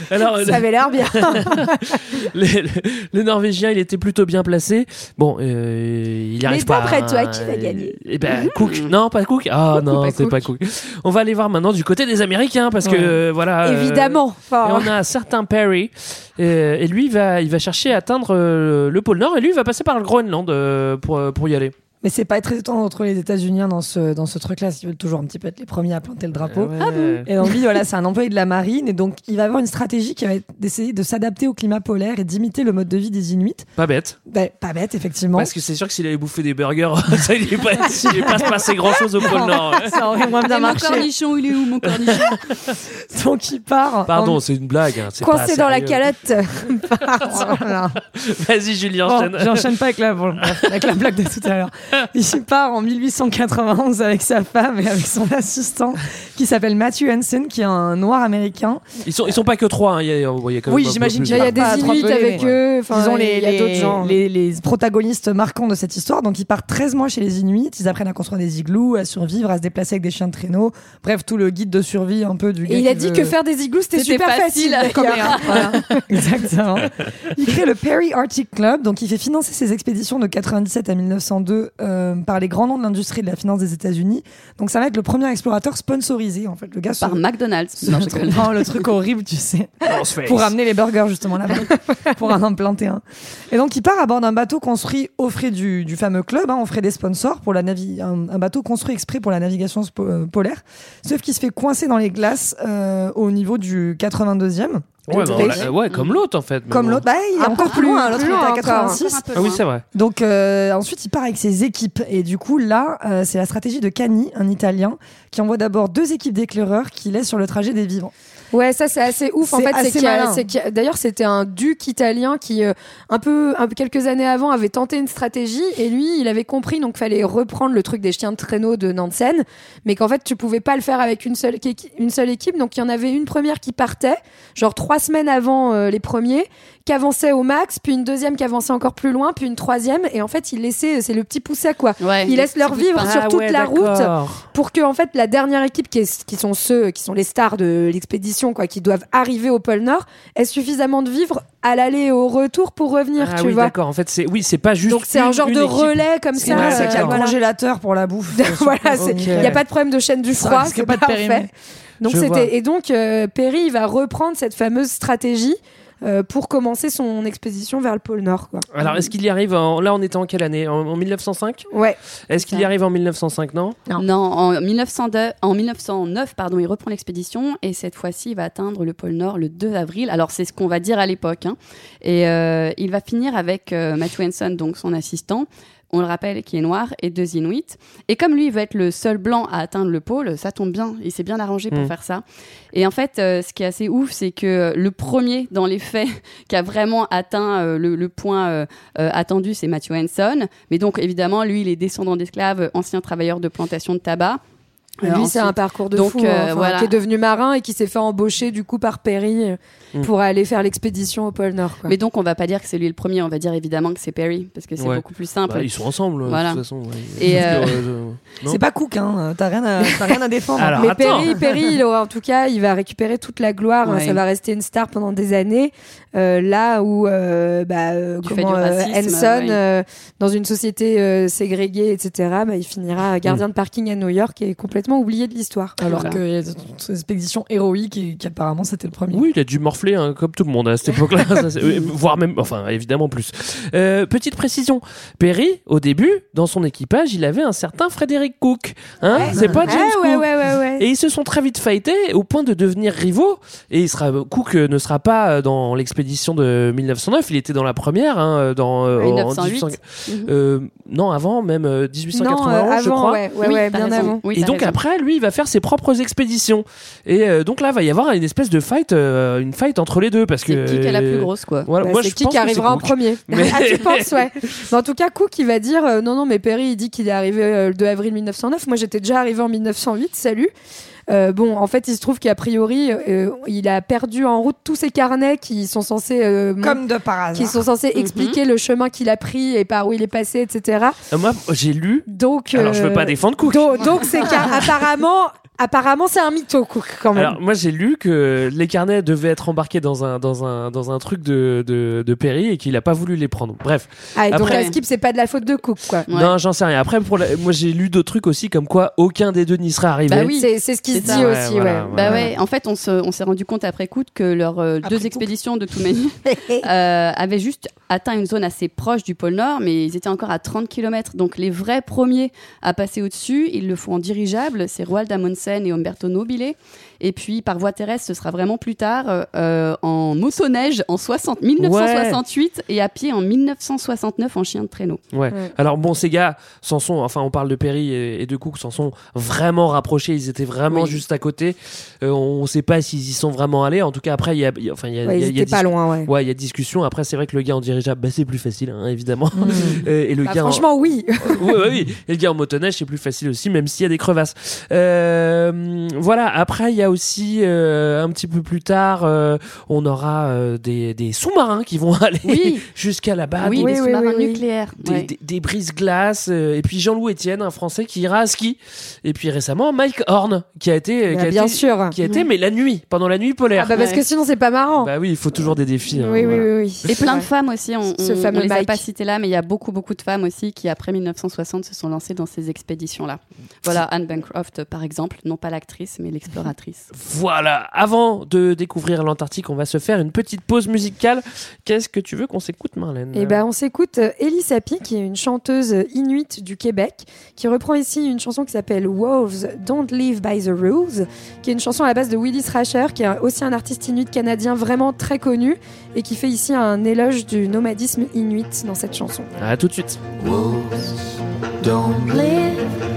Alors, Ça avait l'air bien. le, le- le Norvégien, il était plutôt bien placé. Bon, euh, il arrive Mais pas. d'après toi, hein. qui va gagner Eh ben, Cook. Non, pas Cook. Ah non, c'est pas Cook. On va aller voir maintenant du côté des Américains parce que Ouais. euh, voilà. euh, Évidemment. Et on a un certain Perry euh, et lui il va il va chercher à atteindre euh, le pôle Nord et lui il va passer par le Groenland euh, pour pour y aller. Mais c'est pas très étonnant entre les États-Unis dans ce, dans ce truc-là, ils veulent toujours un petit peu être les premiers à planter le drapeau. Ah bon Et donc lui, voilà, c'est un employé de la marine, et donc il va avoir une stratégie qui va être d'essayer de s'adapter au climat polaire et d'imiter le mode de vie des Inuits. Pas bête. Ben, pas bête, effectivement. Parce que c'est sûr que s'il avait bouffé des burgers, ça il est pas il est pas se passer grand chose au pôle Nord. ouais. Ça aurait moins bien Et mon marché. cornichon, il est où mon cornichon? Donc il part. Pardon, en- c'est une blague. Hein, c'est coincé pas dans la calotte. Vas-y Julien, Bon, enchaîne. J'enchaîne pas avec la, bon, avec la blague de tout à l'heure. Il part en 1891 avec sa femme et avec son assistant qui s'appelle Matthew Hansen, qui est un noir américain. Ils sont ils sont pas que trois. hein, Il y a, il y a quand même Oui, un j'imagine qu'il Il y a des Inuits avec eux. Enfin, Ils ont les, il y a les- d'autres gens. les- les protagonistes marquants de cette histoire. Donc, ils partent 13 mois chez les Inuits. Ils apprennent à construire des igloos, à survivre, à se déplacer avec des chiens de traîneau. Bref, tout le guide de survie un peu du gars Et il a dit veut- que faire des igloos, c'était super facile, facile. comme d'ailleurs. Voilà, exactement. Il crée le Perry Arctic Club, donc il fait financer ses expéditions de 97 à 1902 euh, par les grands noms de l'industrie et de la finance des États-Unis. Donc ça va être le premier explorateur sponsorisé, en fait. Le gars se- Par McDonald's. se- Non, je déconne. Non, le truc horrible, tu sais, pour amener les burgers justement là-bas, pour en implanter un. Et donc il part à bord d'un bateau construit aux frais du, du fameux club, hein, frais des sponsors, pour la navi un, un bateau construit exprès pour la navigation euh, polaire. Sauf qu'il se fait coincer dans les glaces euh, au niveau du 82e. Ouais, bah, l'a- comme l'autre en fait. comme l'autre, bah, il est encore plus loin, plus l'autre était à encore. 86. Un peu Ah oui, c'est vrai. Donc euh, ensuite il part avec ses équipes et du coup là euh, c'est la stratégie de Cani, un Italien, qui envoie d'abord deux équipes d'éclaireurs qui laissent sur le trajet des vivants. Ouais, ça c'est assez ouf en fait. C'est qu'il y a- malin. c'est qu'il y a- D'ailleurs, c'était un duc italien qui, euh, un peu, un peu quelques années avant, avait tenté une stratégie et lui, il avait compris donc fallait reprendre le truc des chiens de traîneau de Nansen, mais qu'en fait tu pouvais pas le faire avec une seule, une seule équipe. Donc il y en avait une première qui partait, genre trois semaines avant euh, les premiers, qui avançait au max, puis une deuxième qui avançait encore plus loin, puis une troisième, et en fait il laissait, c'est le petit pousset quoi. Ouais, Ils laissent leur vivre sur Ah toute ouais, la route pour que en fait la dernière équipe qui, est- qui sont ceux qui sont les stars de l'expédition quoi qui doivent arriver au pôle Nord ait suffisamment de vivre à l'aller et au retour pour revenir Ah tu oui, vois d'accord. En fait, c'est oui, c'est pas juste. donc c'est un genre de équipe. relais comme C'est ça vrai, y a euh, voilà, congélateur pour la bouffe. euh, Voilà, il n'y a pas de problème de chaîne du froid c'est pas de donc c'était et donc euh, Perry il va reprendre cette fameuse stratégie euh, pour commencer son expédition vers le pôle Nord quoi Alors, est-ce qu'il y arrive en... Là, on était en quelle année? En, en 1905 ouais Est-ce qu'il y arrive en 1905 Non? Non. Non, en, 1902 en 1909, pardon, il reprend l'expédition et cette fois-ci, il va atteindre le pôle Nord le 2 avril. Alors, c'est ce qu'on va dire à l'époque. hein. Et euh, il va finir avec euh, Matthew Henson, donc son assistant, on le rappelle, qui est noir, et deux Inuits. Et comme lui, il va être le seul blanc à atteindre le pôle, ça tombe bien. Il s'est bien arrangé pour Mm. faire ça. Et en fait, euh, ce qui est assez ouf, c'est que le premier, dans les faits, qui a vraiment atteint euh, le, le point euh, attendu, c'est Matthew Henson. Mais donc, évidemment, lui, il est descendant d'esclaves, ancien travailleur de plantation de tabac. Lui, Euh, c'est un parcours de donc, fou, hein, euh, enfin, voilà. qui est devenu marin et qui s'est fait embaucher du coup par Perry euh, Mm. pour aller faire l'expédition au pôle Nord. quoi. Mais donc, on va pas dire que c'est lui le premier, on va dire évidemment que c'est Perry, parce que c'est Ouais. beaucoup plus simple. Bah, ils sont ensemble, Voilà. de toute façon. ouais. Et, euh, C'est pas Cook, hein. T'as rien, à- t'as rien à défendre. Alors, Mais attends. Perry, Perry, il aura, en tout cas, il va récupérer toute la gloire. hein. Ça va rester une star pendant des années. Euh, là où, euh, bah, euh, comment, du racisme, euh, dans une société euh, ségrégée, etc., bah, il finira gardien de parking à New York et complètement oublié de l'histoire. Alors Voilà. qu'il y a cette expédition héroïque et qu'apparemment c'était le premier. Oui, il a dû morfler hein, comme tout le monde à cette époque-là, euh, voire même, enfin évidemment plus. Euh, petite précision, Perry, au début, dans son équipage, il avait un certain Frédéric Cook. Hein c'est pas James Ah, ouais, Cook. ouais, ouais, ouais. Et ils se sont très vite fightés au point de devenir rivaux. Et il sera, Cook euh, ne sera pas dans l'expédition de 1909, il était dans la première, hein, dans euh, en 1908. 1800 Mhm. euh, non avant même euh, 1891, non, euh, je crois. ouais, ouais, Oui, bien raison. avant. Oui, et donc. Après, lui, il va faire ses propres expéditions. Et euh, donc là, il va y avoir une espèce de fight, euh, une fight entre les deux parce que C'est qui qui est la plus grosse, quoi. Voilà, Bah, moi, c'est qui qui arrivera en premier Mais- Ah, tu penses, ouais. Mais en tout cas, Cook, il va dire euh, non, non, mais Perry, il dit qu'il est arrivé le 2 avril 1909. Moi, j'étais déjà arrivé en 1908. Salut. Euh, bon, en fait, il se trouve qu'a priori, euh, il a perdu en route tous ses carnets qui sont censés, euh, Comme de par hasard. qui sont censés expliquer le chemin qu'il a pris et par où il est passé, etc. Euh, Moi, j'ai lu. Donc, Alors, je veux euh, pas défendre Cook. Donc, donc c'est qu'apparemment, apparemment, c'est un mytho, Cook, quand même. Alors, moi, j'ai lu que les carnets devaient être embarqués dans un, dans un, dans un truc de, de, de Perry et qu'il a pas voulu les prendre. Bref. Ah, et donc Après- la skip, c'est pas de la faute de Cook, quoi. Ouais. Non, j'en sais rien. Après, pour la- moi, j'ai lu d'autres trucs aussi, comme quoi aucun des deux n'y serait arrivé. Bah oui. C'est ce qui se dit. Ouais, aussi, voilà, ouais. voilà. Bah ouais, en fait, on se- on s'est rendu compte après coup que leurs euh, deux coup. expéditions de Toumani euh, avaient juste atteint une zone assez proche du pôle Nord, mais ils étaient encore à 30 km. Donc les vrais premiers à passer au-dessus, ils le font en dirigeable. C'est Roald Amundsen et Umberto Nobile. Et puis par voie terrestre, ce sera vraiment plus tard euh, en motoneige en 60, 1968 et à pied en 1969 en chien de traîneau. Ouais. Ouais. Alors bon, ces gars s'en sont, enfin, on parle de Perry et, et de Cook, s'en sont vraiment rapprochés. Ils étaient vraiment Oui. juste à côté. Euh, on ne sait pas s'ils y sont vraiment allés. En tout cas, après, il y a, y a- enfin, il y a, Ouais, y a- y a pas loin, ouais. Ouais, il y a discussion. Après, c'est vrai que le gars en dirigeable, bah, c'est plus facile, hein, évidemment. Euh, et le Bah, gars, en- franchement, oui. oui, oui, oui. Et le gars en motoneige, c'est plus facile aussi, même s'il y a des crevasses. Euh, voilà. Après, il y a aussi euh, un petit peu plus tard, euh, on aura euh, des, des sous-marins qui vont aller Oui. jusqu'à là-bas. oui, des, sous-marins oui, oui. nucléaires. des, ouais. des- des brises-glaces. euh, et puis Jean-Loup Etienne, un Français qui ira à ski. Et puis récemment, Mike Horn, qui a été, Bah, qui a bien été- sûr. qui a été, mais la nuit, pendant la nuit polaire. Ah bah parce Ouais. que sinon c'est pas marrant. Bah oui, il faut toujours des défis. hein, oui, oui, voilà. oui, oui. Et plein de femmes aussi, on, Ce on- fameux on les a pas citées là, mais il y a beaucoup, beaucoup de femmes aussi qui, après 1960, se sont lancées dans ces expéditions-là. Voilà, Anne Bancroft, par exemple, non pas l'actrice, mais l'exploratrice. Voilà, avant de découvrir l'Antarctique, on va se faire une petite pause musicale. Qu'est-ce que tu veux qu'on s'écoute, Marlène Et ben on s'écoute euh, Ellie Sapi, qui est une chanteuse euh, inuite du Québec, qui reprend ici une chanson qui s'appelle Wolves Don't Live by the Rules, qui est une chanson à la base de Willis Rasher, qui est aussi un artiste inuit canadien vraiment très connu et qui fait ici un éloge du nomadisme inuit dans cette chanson. À tout de suite. Don't live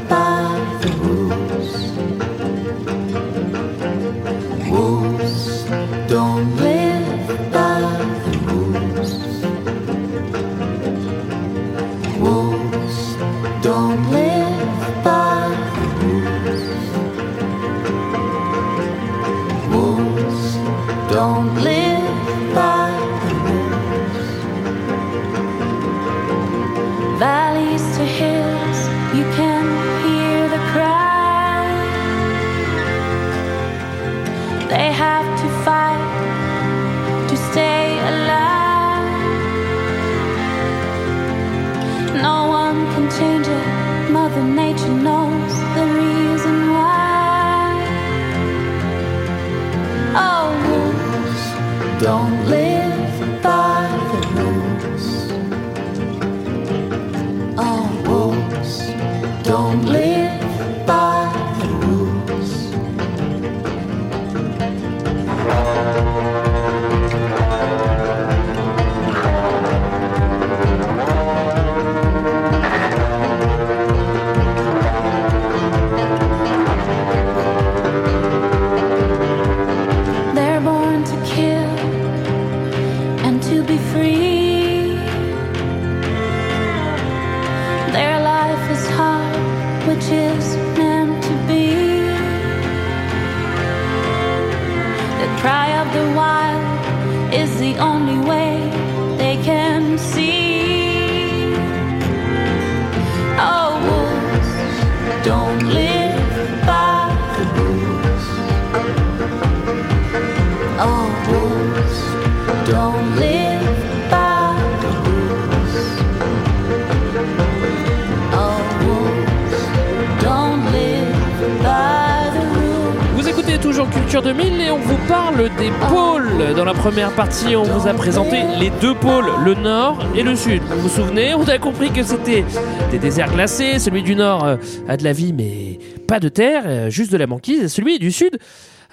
on vous a présenté les deux pôles, le nord et le sud. Vous vous souvenez On a compris que c'était des déserts glacés. Celui du nord euh, a de la vie, mais pas de terre, euh, juste de la banquise. Celui du sud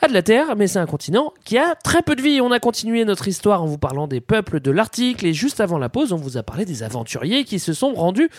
a de la terre, mais c'est un continent qui a très peu de vie. On a continué notre histoire en vous parlant des peuples de l'Arctique. Et juste avant la pause, on vous a parlé des aventuriers qui se sont rendus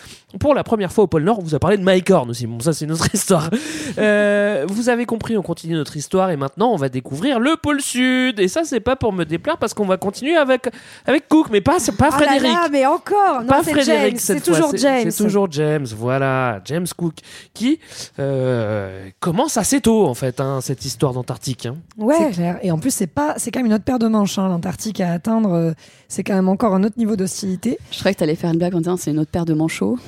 pour la première fois au pôle Nord. On vous a parlé de Mike Horn aussi. Bon, ça, c'est notre histoire. Euh, vous avez compris, on continue notre histoire et maintenant on va découvrir le pôle Sud. Et ça, c'est pas pour me déplaire parce qu'on va continuer avec, avec Cook, mais pas, pas Ah là Frédéric. là, mais encore Non, Pas c'est Frédéric James, cette c'est fois, toujours James. C'est toujours James, voilà, James Cook, qui euh, commence assez tôt en fait, hein, cette histoire d'Antarctique. hein. C'est clair. Et en plus, c'est pas, quand même une autre paire de manches. hein, L'Antarctique à atteindre, euh, c'est quand même encore un autre niveau d'hostilité. Je croyais que tu allais faire une blague en disant c'est une autre paire de manchots.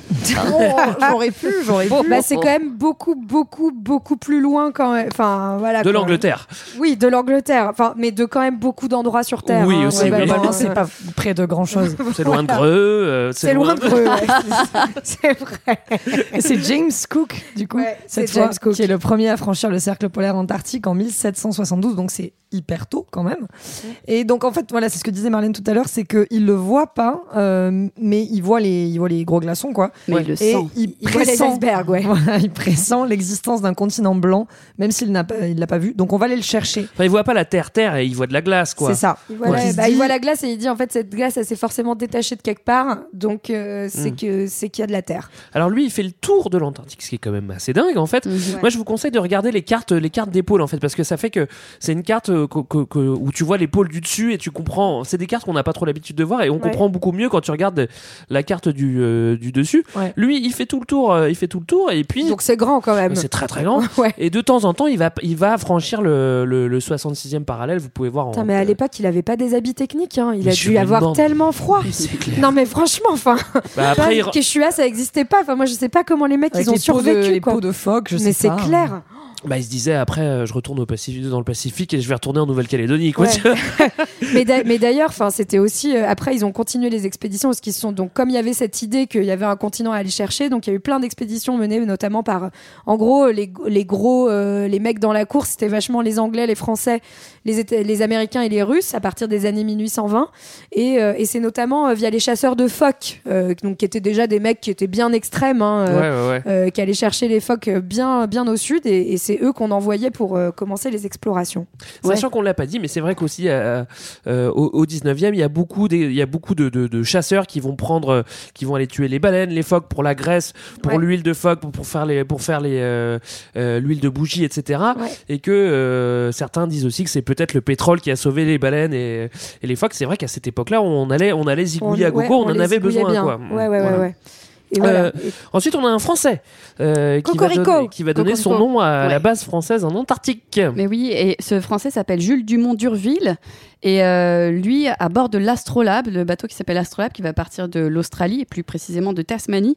j'aurais pu, j'aurais pu. Bah, c'est quand même beaucoup, beaucoup, beaucoup plus loin quand même. Enfin, voilà. De l'Angleterre. Oui, de l'Angleterre. Enfin, mais de quand même beaucoup d'endroits sur Terre. Oui, hein, aussi, oui. globalement. c'est pas près de grand chose. C'est loin de Greux. euh, C'est loin de Greux, ouais. C'est vrai. C'est James Cook, du coup, cette c'est fois, James Cook. qui est le premier à franchir le cercle polaire antarctique en 1772, donc c'est hyper tôt quand même. Et donc en fait, voilà, c'est ce que disait Marlène tout à l'heure, c'est qu'il le voit pas, euh, mais il voit les, il voit les gros glaçons, quoi. Mais il le Et sent. il, Il voit les pressent- icebergs, ouais. Voilà, il pressent l'existence d'un continent blanc, même s'il n'a pas, il l'a pas vu. Donc on va aller le chercher. Enfin, il voit pas la terre terre et il voit de la glace quoi. C'est ça. Il voit, la- bah, il dit- voit la glace et il dit en fait cette glace elle s'est forcément détachée de quelque part donc euh, c'est Mm. que c'est qu'il y a de la terre. Alors lui, il fait le tour de l'Antarctique, ce qui est quand même assez dingue en fait. Moi, je vous conseille de regarder les cartes, les cartes des pôles en fait, parce que ça fait que c'est une carte euh, que- que- que- où tu vois les pôles du dessus et tu comprends. C'est des cartes qu'on n'a pas trop l'habitude de voir et on Ouais. comprend beaucoup mieux quand tu regardes la carte du, euh, du dessus. Ouais. Lui, il fait tout le tour, euh, il fait tout le tour et puis Donc c'est grand quand même. c'est très très grand. Ouais. Et de temps en temps, il va, il va franchir le, le, le 66e parallèle. Vous pouvez voir. en- mais à l'époque il avait pas des habits techniques hein. il Mais a dû avoir demande. tellement froid. Clair. Non mais franchement enfin Bah, après, il Quechua ça existait pas enfin moi je sais pas comment les mecs Avec ils ont les peaux de- survécu les quoi. peaux de phoque, je mais sais c'est pas. clair. Bah, il se disait après, euh, je retourne au Pacifique, dans le Pacifique et je vais retourner en Nouvelle-Calédonie. Quoi, Ouais. mais d'a- mais d'ailleurs, enfin, c'était aussi euh, après ils ont continué les expéditions parce qu'ils sont donc comme il y avait cette idée qu'il y avait un continent à aller chercher, donc il y a eu plein d'expéditions menées notamment par, en gros, les, les gros, euh, les mecs dans la course, c'était vachement les Anglais, les Français, les, les Américains et les Russes à partir des années 1820, et, et c'est notamment via les chasseurs de phoques, donc qui étaient déjà des mecs qui étaient bien extrêmes, hein, Ouais, ouais, ouais. qui allaient chercher les phoques bien, bien au sud, et, et c'est eux qu'on envoyait pour euh, commencer les explorations. Sachant qu'on l'a pas dit, mais c'est vrai qu'aussi euh, euh, au, au 19e, il y a beaucoup, des, il y a beaucoup de, de- de chasseurs qui vont prendre, qui vont aller tuer les baleines, les phoques pour la graisse, pour Ouais. l'huile de phoque, pour, pour faire les, pour faire les, euh, euh, l'huile de bougie, etc. Ouais. Et que euh, certains disent aussi que c'est peut-être le pétrole qui a sauvé les baleines et, et les phoques. C'est vrai qu'à cette époque-là, on allait, on allait zigouiller à ouais, gogo, on, en avait besoin, quoi. Ouais, ouais, Voilà. ouais, ouais. Et voilà. Euh, ensuite, on a un Français euh, qui, va donner, qui va donner son nom à la base française en Antarctique. Mais oui, et ce Français s'appelle Jules Dumont d'Urville. Et euh, lui, à bord de l'Astrolabe, le bateau qui s'appelle Astrolabe, qui va partir de l'Australie, et plus précisément de Tasmanie,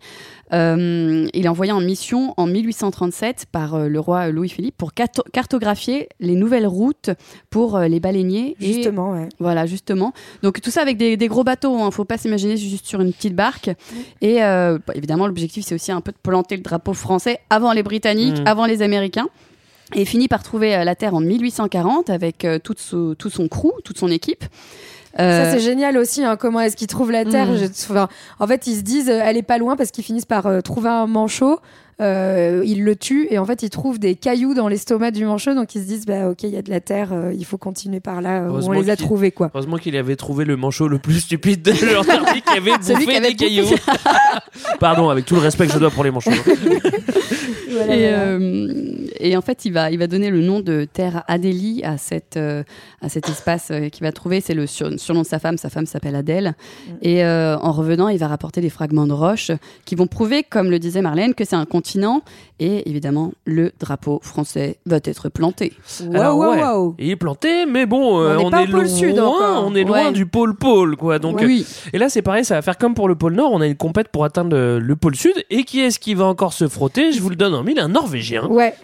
euh, il est envoyé en mission en 1837 par euh, le roi Louis-Philippe pour carto- cartographier les nouvelles routes pour euh, les baleiniers. Et- Justement, ouais. Voilà, justement. Donc tout ça avec des, des gros bateaux. Il ne faut pas s'imaginer juste sur une petite barque. Et euh, bah, évidemment, l'objectif, c'est aussi un peu de planter le drapeau français avant les Britanniques, Mm. avant les Américains. Et il finit par trouver euh, la Terre en 1840 avec euh, toute so- tout son crew, toute son équipe. Ça, Euh, c'est génial aussi, hein, comment est-ce qu'ils trouvent la Terre. Mm. Enfin, en fait, ils se disent, euh, elle est pas loin parce qu'ils finissent par euh, trouver un manchot. Euh, ils le tuent et en fait, ils trouvent des cailloux dans l'estomac du manchot. Donc, ils se disent, bah, ok, il y a de la Terre, euh, il faut continuer par là où on les a trouvés, quoi. Heureusement qu'il avait trouvé le manchot le plus stupide de l'Antarctique qui avait bouffé qui avait des cailloux. Pardon, avec tout le respect que je dois pour les manchots. Voilà, et, voilà. euh, et en fait, il va, il va donner le nom de terre Adélie à, cette, euh, à cet espace euh, qu'il va trouver. C'est le sur- surnom de sa femme. Sa femme s'appelle Adèle. Et euh, en revenant, il va rapporter des fragments de roches qui vont prouver, comme le disait Marlène, que c'est un continent. Et évidemment, le drapeau français va être planté. Alors, Waouh, ouais, waouh, waouh. Il est planté, mais bon, On est loin, sud encore. on est loin Ouais. du pôle pôle, quoi. Donc, Oui. euh, et là, c'est pareil, ça va faire comme pour le pôle Nord. On a une compète pour atteindre le, le pôle Sud. Et qui est-ce qui va encore se frotter? Je vous le donne un Norvégien. Ouais.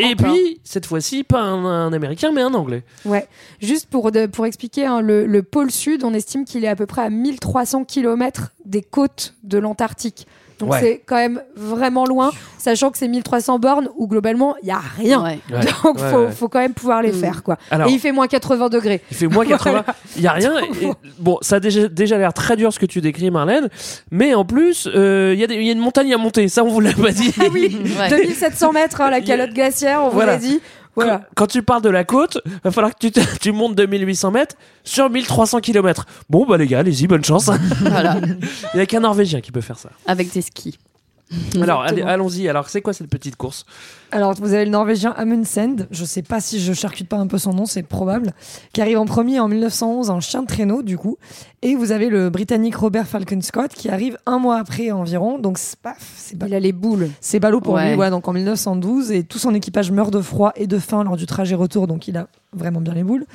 Et encore. puis, cette fois-ci, pas un, un Américain, mais un Anglais. Ouais, juste pour, de- pour expliquer, hein, le, le pôle sud, on estime qu'il est à peu près à 1300 km des côtes de l'Antarctique. Donc Ouais. c'est quand même vraiment loin, sachant que c'est 1300 bornes où globalement il y a rien. Ouais. Donc Ouais, faut, ouais. faut quand même pouvoir les Mm. faire quoi. Alors- Et il fait moins 80 degrés. Il fait moins 80. Il y a rien. Et- bon, ça a déjà, déjà l'air très dur ce que tu décris, Marlène. Mais en plus, euh, il y, a y une montagne à monter. Ça, on vous l'a pas dit. Ah oui, Ouais. 2700 mètres hein, la calotte glaciaire, on Voilà. vous l'a dit. Voilà. Quand, quand tu pars de la côte, va falloir que tu, te- tu montes de 1800 mètres sur 1300 km. Bon, bah les gars, allez-y, bonne chance. Voilà. Il n'y a qu'un Norvégien qui peut faire ça. Avec des skis. Alors, allez, allons-y. Alors, c'est quoi cette petite course? Alors, vous avez le Norvégien Amundsen, je sais pas si je charcute pas un peu son nom, c'est probable, qui arrive en premier en 1911 en chien de traîneau, du coup. Et vous avez le Britannique Robert Falcon Scott qui arrive un mois après environ, donc c'est pas, c'est pas- Il a les boules. c'est ballot pour Ouais. lui, voilà, donc en 1912, et tout son équipage meurt de froid et de faim lors du trajet retour, donc il a vraiment bien les boules.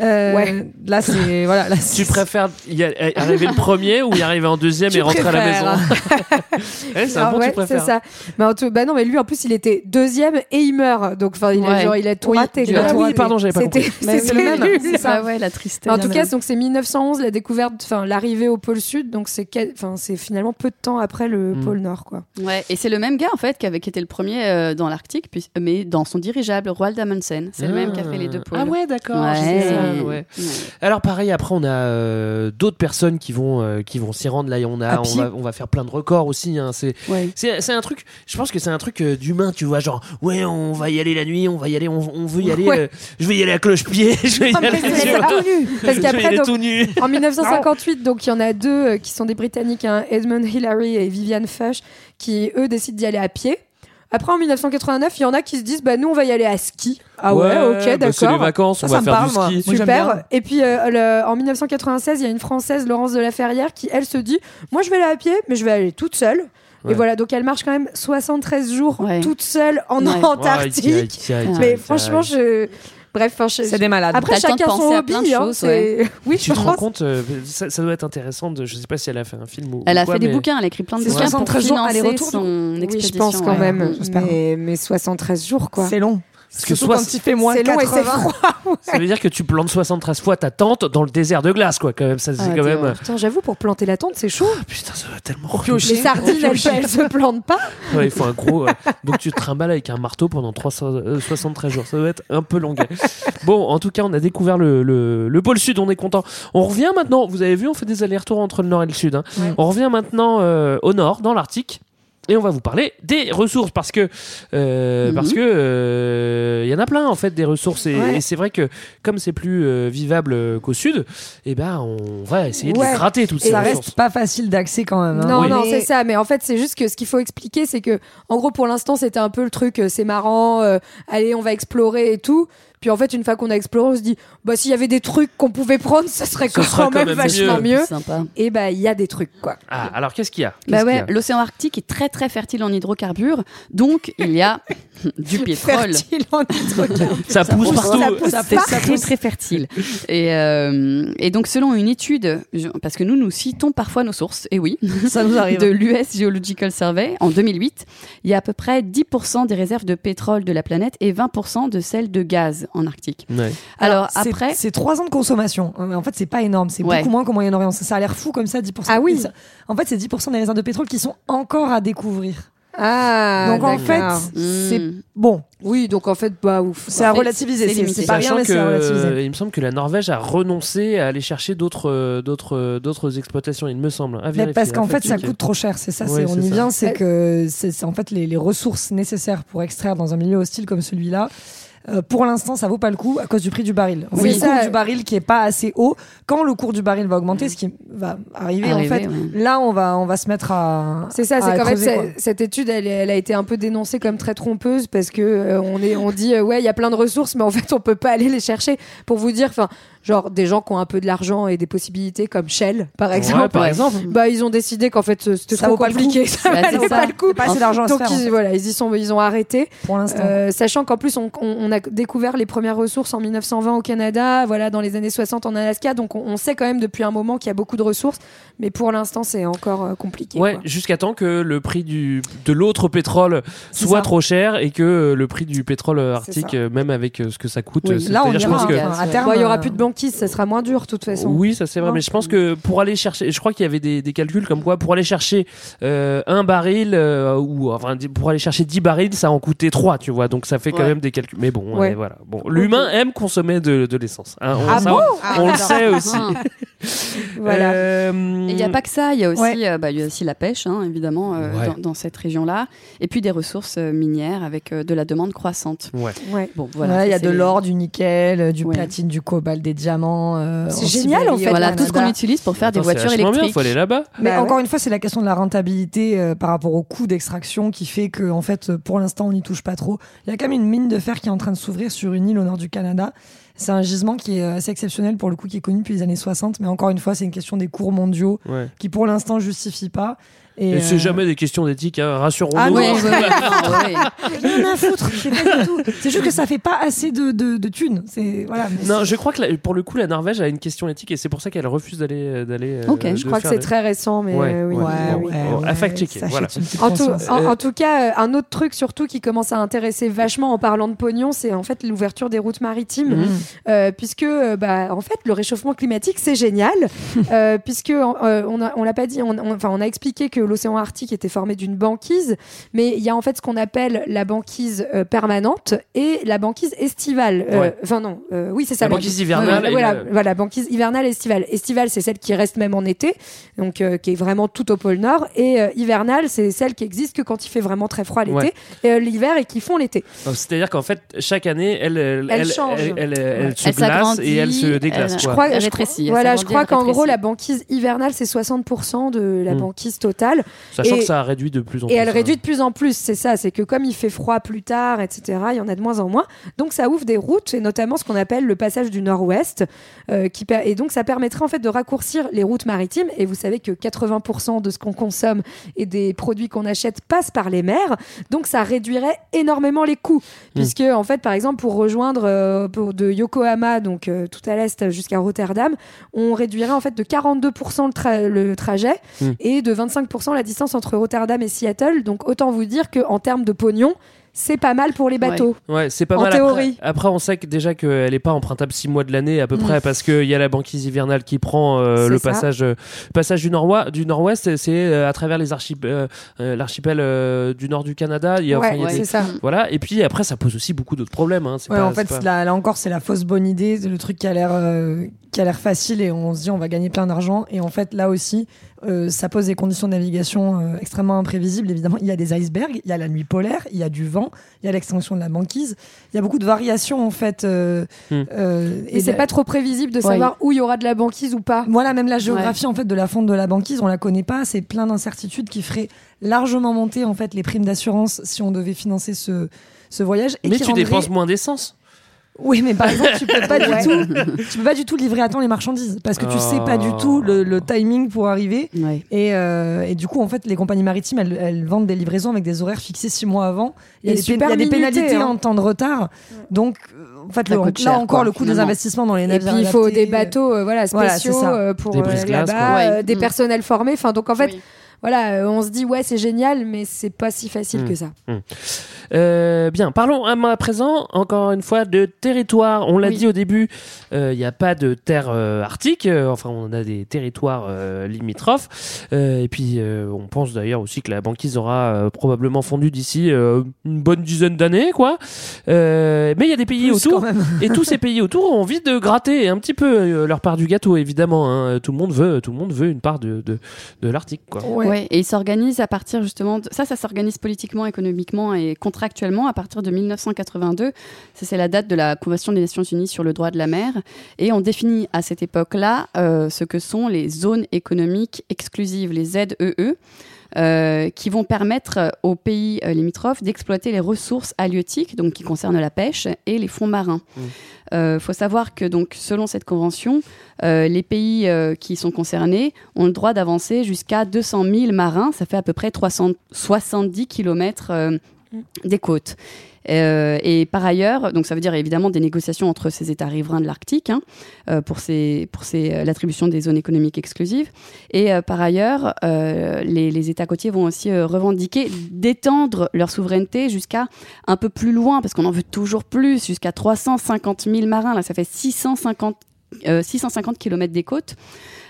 Euh, Ouais. Là, c'est. Voilà, là, Tu préfères y arriver le premier ou y arriver en deuxième Tu et rentrer à la maison Eh, C'est un Ah bon ouais, tu préfères. c'est ça. Mais en tout, bah non, mais lui en plus il était deuxième et il meurt. Donc enfin il a Ouais. genre il a tout Oui, raté. il quoi. a tout oui, raté. pardon, j'avais pas compris. C'est le même, c'est ça. Ah ouais, la tristesse. En tout cas, donc c'est 1911 la découverte, enfin l'arrivée au pôle sud, donc c'est quel- enfin c'est finalement peu de temps après le Mm. pôle nord quoi. Ouais, et c'est le même gars en fait qui avait était le premier euh, dans l'Arctique, puis- mais dans son dirigeable Roald Amundsen. C'est le même qui a fait les deux pôles. Ah ouais, d'accord. Ouais. Ouais. Ouais. Alors pareil, après on a euh, d'autres personnes qui vont euh, qui vont s'y rendre. Là, on a on va, on va faire plein de records aussi. hein. C'est Ouais. c'est c'est un truc. Je pense que c'est un truc euh, d'humain, tu vois, genre ouais, on va y aller la nuit, on va y aller, on, on veut y aller. Je vais y aller à cloche-pied. Je vais y Ah, aller. tout nu. Parce qu'après tout nu. en 1958, donc il y en a deux qui sont des Britanniques, hein, Edmund Hillary et Vivian Fush, qui eux décident d'y aller à pied. Après en 1989, il y en a qui se disent bah nous on va y aller à ski. Ah ouais, ok bah, C'est les d'accord. vacances, Ça, on ça va me faire parle, du ski. Moi, Super. bien. Et puis euh, le- en 1996, il y a une Française, Laurence de la Ferrière, qui elle se dit Moi je vais aller à pied, mais je vais aller toute seule. Ouais. Et voilà, donc elle marche quand même 73 jours Ouais. toute seule en Ouais. Antarctique. Ouais, mais franchement, je. Bref, enfin, je- C'est des malades. Après, T'as le temps de chacun son penser à hobby. plein de hein, choses, c'est- Oui, Tu te je rends pense. compte, euh, ça, ça doit être intéressant. De, je sais pas si elle a fait un film ou. Elle ou a quoi, fait des mais- bouquins, elle a écrit plein de C'est bouquins pour 73 jours financer aller-retour, son Oui, expédition. je pense quand ouais. même. j'espère. Mais, mais 73 jours, quoi. C'est long. Parce que soit- quand il fait moins C'est long et 80. c'est froid. Ça veut dire que tu plantes 73 fois ta tente dans le désert de glace, quoi. Quand même, ça c'est Ah, quand même. horreur. Putain, j'avoue, pour planter la tente, c'est chaud. Ah, Putain, ça va tellement. piocher. Les sardines, elles, elles se plantent pas. Ouais, il faut un gros. euh, donc tu te trimbales avec un marteau pendant 300, euh, 73 jours. Ça doit être un peu long. bon, en tout cas, on a découvert le, le, le pôle sud. On est content. On revient maintenant. Vous avez vu, on fait des allers-retours entre le nord et le sud. hein. Ouais. On revient maintenant euh, au nord, dans l'Arctique. Et on va vous parler des ressources parce que euh, Mhm. parce que euh, il y en a plein en fait des ressources et, Ouais. et c'est vrai que comme c'est plus euh, vivable qu'au sud, et ben on va essayer de les gratter toutes Et ces ça ressources. reste pas facile d'accès quand même. hein. Non, Oui. non, Mais- c'est ça. Mais en fait, c'est juste que ce qu'il faut expliquer, c'est que, en gros, pour l'instant, c'était un peu le truc, c'est marrant, euh, allez, on va explorer et tout. Puis en fait, une fois qu'on a exploré, on se dit, bah, s'il y avait des trucs qu'on pouvait prendre, ça serait Ce quand, serait quand même, même vachement mieux. mieux. Sympa. Et bah, il y a des trucs, quoi. Ah, alors qu'est-ce qu'il y a? Bah ouais, l'océan Arctique est très très fertile en hydrocarbures, donc il y a du pétrole. Fertile en hydrocarbures. Ça pousse pousse partout. partout. C'est très très fertile. Et, euh, et donc selon une étude, parce que nous nous citons parfois nos sources, et oui, Ça nous arrive. de l'US Geological Survey en 2008, il y a à peu près 10% des réserves de pétrole de la planète et 20% de celles de gaz en Arctique. Ouais. Alors, c'est- après, c'est 3 ans de consommation. En fait, c'est pas énorme. C'est Ouais. beaucoup moins qu'au Moyen-Orient. Ça, ça a l'air fou comme ça, 10%. Ah oui. Ça- En fait, c'est 10% des réserves de pétrole qui sont encore à découvrir. Ah, Donc en fait, c'est Hmm. bon. Oui, donc en fait, bah, ouf. C'est à relativiser. c'est pas rien, mais que c'est à relativiser. euh, il me semble que la Norvège a renoncé à aller chercher d'autres euh, d'autres euh, d'autres exploitations, il me semble. À Mais vérifier, parce qu'en fait, ça coûte trop cher. C'est ça. Ouais, c'est on y ça. vient. C'est que c'est c'est en fait les, les ressources nécessaires pour extraire dans un milieu hostile comme celui-là. Euh, pour l'instant, ça vaut pas le coup à cause du prix du baril. Fait, Oui, le cours du baril qui est pas assez haut. Quand le cours du baril va augmenter, ce qui va arriver, en fait, ouais. là, on va, on va se mettre à. C'est ça, c'est qu'en fait, creuser, quoi. c'est- cette étude, elle, elle a été un peu dénoncée comme très trompeuse parce que euh, on, est, on dit, euh, ouais, il y a plein de ressources, mais en fait, on peut pas aller les chercher. Pour vous dire, enfin, genre, des gens qui ont un peu de l'argent et des possibilités, comme Shell, par exemple, par exemple. bah, ils ont décidé qu'en fait, c'était Ça trop compliqué, ça Bah, valait c'est pas le coup. Se Donc, faire, en ils, fait. voilà, ils y sont, ils ont arrêté. Pour l'instant. Euh, sachant qu'en plus, on, on- on a découvert les premières ressources en 1920 au Canada, voilà, dans les années 60 en Alaska. Donc, on, on sait quand même depuis un moment qu'il y a beaucoup de ressources, mais pour l'instant, c'est encore euh, compliqué. Ouais, jusqu'à temps que le prix du, de l'autre pétrole soit ça. trop cher et que le prix du pétrole euh, arctique, même avec ce que ça coûte, Oui, là, on je pense que- enfin, à terme, il y aura euh, plus de banquise, ça sera moins dur de toute façon. Oui, ça c'est vrai, Non. mais je pense que pour aller chercher, je crois qu'il y avait des, des calculs comme quoi pour aller chercher euh, un baril euh, ou enfin pour aller chercher 10 barils, ça en coûtait 3, tu vois. Donc ça fait quand Ouais. même des calculs. Mais bon, Ouais. voilà. Bon, l'humain aime consommer de, de l'essence. hein. On, Ah ça, bon on le sait aussi. Voilà. Euh, Et il n'y a pas que ça, il y a aussi, Ouais. euh, bah, il y a aussi la pêche, hein, évidemment, euh, Ouais. dans, dans cette région-là. Et puis des ressources euh, minières avec euh, de la demande croissante. Ouais. Ouais. Bon, voilà. Ouais, il y a de l'or, du nickel, du Ouais. platine, du cobalt, des diamants. euh, C'est génial, Sibérie, en fait. Voilà, tout ce qu'on utilise pour faire des Attends, voitures électriques. faut aller là-bas. Mais Bah encore ouais. une fois, c'est la question de la rentabilité euh, par rapport au coût d'extraction qui fait que, en fait, pour l'instant, on n'y touche pas trop. Il y a quand même une mine de fer qui est en train de s'ouvrir sur une île au nord du Canada. C'est un gisement qui est assez exceptionnel pour le coup, qui est connu depuis les années 60. Mais encore une fois, c'est une question des cours mondiaux Ouais. qui, pour l'instant, justifient pas. Et, Et c'est euh, jamais des questions d'éthique, hein, rassurons-nous. Ah non, Ouais, ouais, rien à foutre. C'est pas du tout. C'est juste que ça fait pas assez de, de, de thunes. Voilà. Non, je crois que la- pour le coup, la Norvège a une question éthique et c'est pour ça qu'elle refuse d'aller euh, d'aller. euh, Ok, Je crois que c'est très récent, mais Ouais, euh, oui. ouais, Ouais, Bon, ouais, bon, ouais, à fact-checker, voilà. En tout, conscience. en, en tout cas, euh, un autre truc surtout qui commence à intéresser vachement en parlant de pognon, c'est en fait l'ouverture des routes maritimes. Euh, puisque bah, en fait le réchauffement climatique c'est génial, euh, puisque euh, on l'a pas dit, on, on- enfin on a expliqué que l'océan Arctique était formé d'une banquise, mais il y a en fait ce qu'on appelle la banquise euh, permanente et la banquise estivale. Euh, Ouais. Enfin non, euh, oui c'est ça. La banquise hivernale et voilà, banquise hivernale et estivale. Estivale, c'est celle qui reste même en été, donc euh, qui est vraiment tout au pôle Nord. Et euh, hivernale, c'est celle qui existe que quand il fait vraiment très froid l'été, Ouais. et euh, l'hiver et qui font l'été. C'est-à-dire qu'en fait, chaque année, elle, elle, Elle change. elle, elle- elle Ouais. se Elle glace et elle se déglace. elle- quoi. Je crois, Elle je rétrécit, crois- elle voilà, je crois qu'en gros la banquise hivernale c'est 60% de la Hmm. banquise totale. Sachant et- que ça réduit de plus en Et plus. elle hein. réduit de plus en plus, c'est ça, c'est que comme il fait froid plus tard, etc., il y en a de moins en moins. Donc ça ouvre des routes, et notamment ce qu'on appelle le passage du nord-ouest. euh, qui et donc ça permettrait en fait de raccourcir les routes maritimes. Et vous savez que 80% de ce qu'on consomme et des produits qu'on achète passent par les mers. Donc ça réduirait énormément les coûts. Hmm. Puisque en fait, par exemple, pour rejoindre euh, pour de Yokohama, donc euh, tout à l'est jusqu'à Rotterdam, on réduirait en fait de 42% le, tra- le trajet Hmm. et de 25% la distance entre Rotterdam et Seattle. Donc autant vous dire qu'en termes de pognon, c'est pas mal pour les bateaux. Ouais, c'est pas En mal. théorie. Après, après, on sait que déjà qu'elle est pas empruntable 6 mois de l'année à peu Mm. près parce qu'il y a la banquise hivernale qui prend euh, le ça. passage, euh, passage du nord-ouest. Du nord-ouest, c'est euh, à travers les archip- euh, euh, l'archipel du nord du Canada. Il y a, Ouais, enfin, il y a ouais, des- c'est ça. Voilà. Et puis après, ça pose aussi beaucoup d'autres problèmes. Hein. C'est Ouais, pas- en fait, pas- la- là encore, c'est la fausse bonne idée, le truc qui a l'air euh, qui a l'air facile et on se dit on va gagner plein d'argent. Et en fait, là aussi, euh, ça pose des conditions de navigation euh, extrêmement imprévisibles. Évidemment, il y a des icebergs, il y a la nuit polaire, il y a du vent, il y a l'extinction de la banquise. Il y a beaucoup de variations en fait. euh, Hmm. euh, Et c'est la- pas trop prévisible de Ouais. savoir où il y aura de la banquise ou pas. Voilà, même la géographie en fait de la fonte de la banquise, on la connaît pas. C'est plein d'incertitudes qui feraient largement monter en fait les primes d'assurance si on devait financer ce ce voyage. Et Mais qui tu rendrait- dépenses moins d'essence. Oui, mais par exemple, tu peux pas du tout, tu peux pas du tout livrer à temps les marchandises parce que tu sais pas du tout le, le timing pour arriver. Ouais. Et, euh, et du coup, en fait, les compagnies maritimes, elles, elles vendent des livraisons avec des horaires fixés six mois avant. Il y a, Et des, pén- y a des pénalités hein. en temps de retard. Donc, euh, en fait, le- là cher, encore, quoi, le coût des investissements dans les Et navires. puis il faut des bateaux euh, voilà, Voilà, spéciaux euh, pour Des euh, là-bas, euh, Ouais. des Mm. personnels formés. Enfin, donc en fait, Oui. voilà, euh, on se dit ouais c'est génial, mais c'est pas si facile Mm. que ça. Euh, bien, parlons à à présent encore une fois de territoire. On l'a Oui. dit au début, euh, il n'y a pas de terre euh, arctique. euh, enfin, on a des territoires euh, limitrophes. Euh, et puis, euh, on pense d'ailleurs aussi que la banquise aura euh, probablement fondu d'ici euh, une bonne dizaine d'années, quoi. Euh, mais il y a des pays Plus, autour, et tous ces pays autour ont envie de gratter un petit peu euh, leur part du gâteau, évidemment. hein. Tout le monde veut, tout le monde veut une part de de, de l'Arctique, quoi. Ouais. Ouais. et ils s'organisent à partir justement de... ça, ça s'organise politiquement, économiquement et contractuellement contractuellement à partir de 1982. Ça, c'est la date de la Convention des Nations Unies sur le droit de la mer. Et on définit à cette époque-là euh, ce que sont les zones économiques exclusives, les ZEE. euh, qui vont permettre aux pays euh, limitrophes d'exploiter les ressources halieutiques, donc qui concernent la pêche et les fonds marins. Il faut savoir que donc selon cette convention, les pays qui sont concernés ont le droit d'avancer jusqu'à 200 000 marins. Ça fait à peu près 370 km des côtes. Euh, et par ailleurs, donc ça veut dire évidemment des négociations entre ces États riverains de l'Arctique hein, euh, pour, ces, pour ces, euh, l'attribution des zones économiques exclusives. Et par ailleurs, les, les États côtiers vont aussi revendiquer d'étendre leur souveraineté jusqu'à un peu plus loin, parce qu'on en veut toujours plus, jusqu'à 350 000 marins. Là, ça fait 650 euh, 650 km des côtes,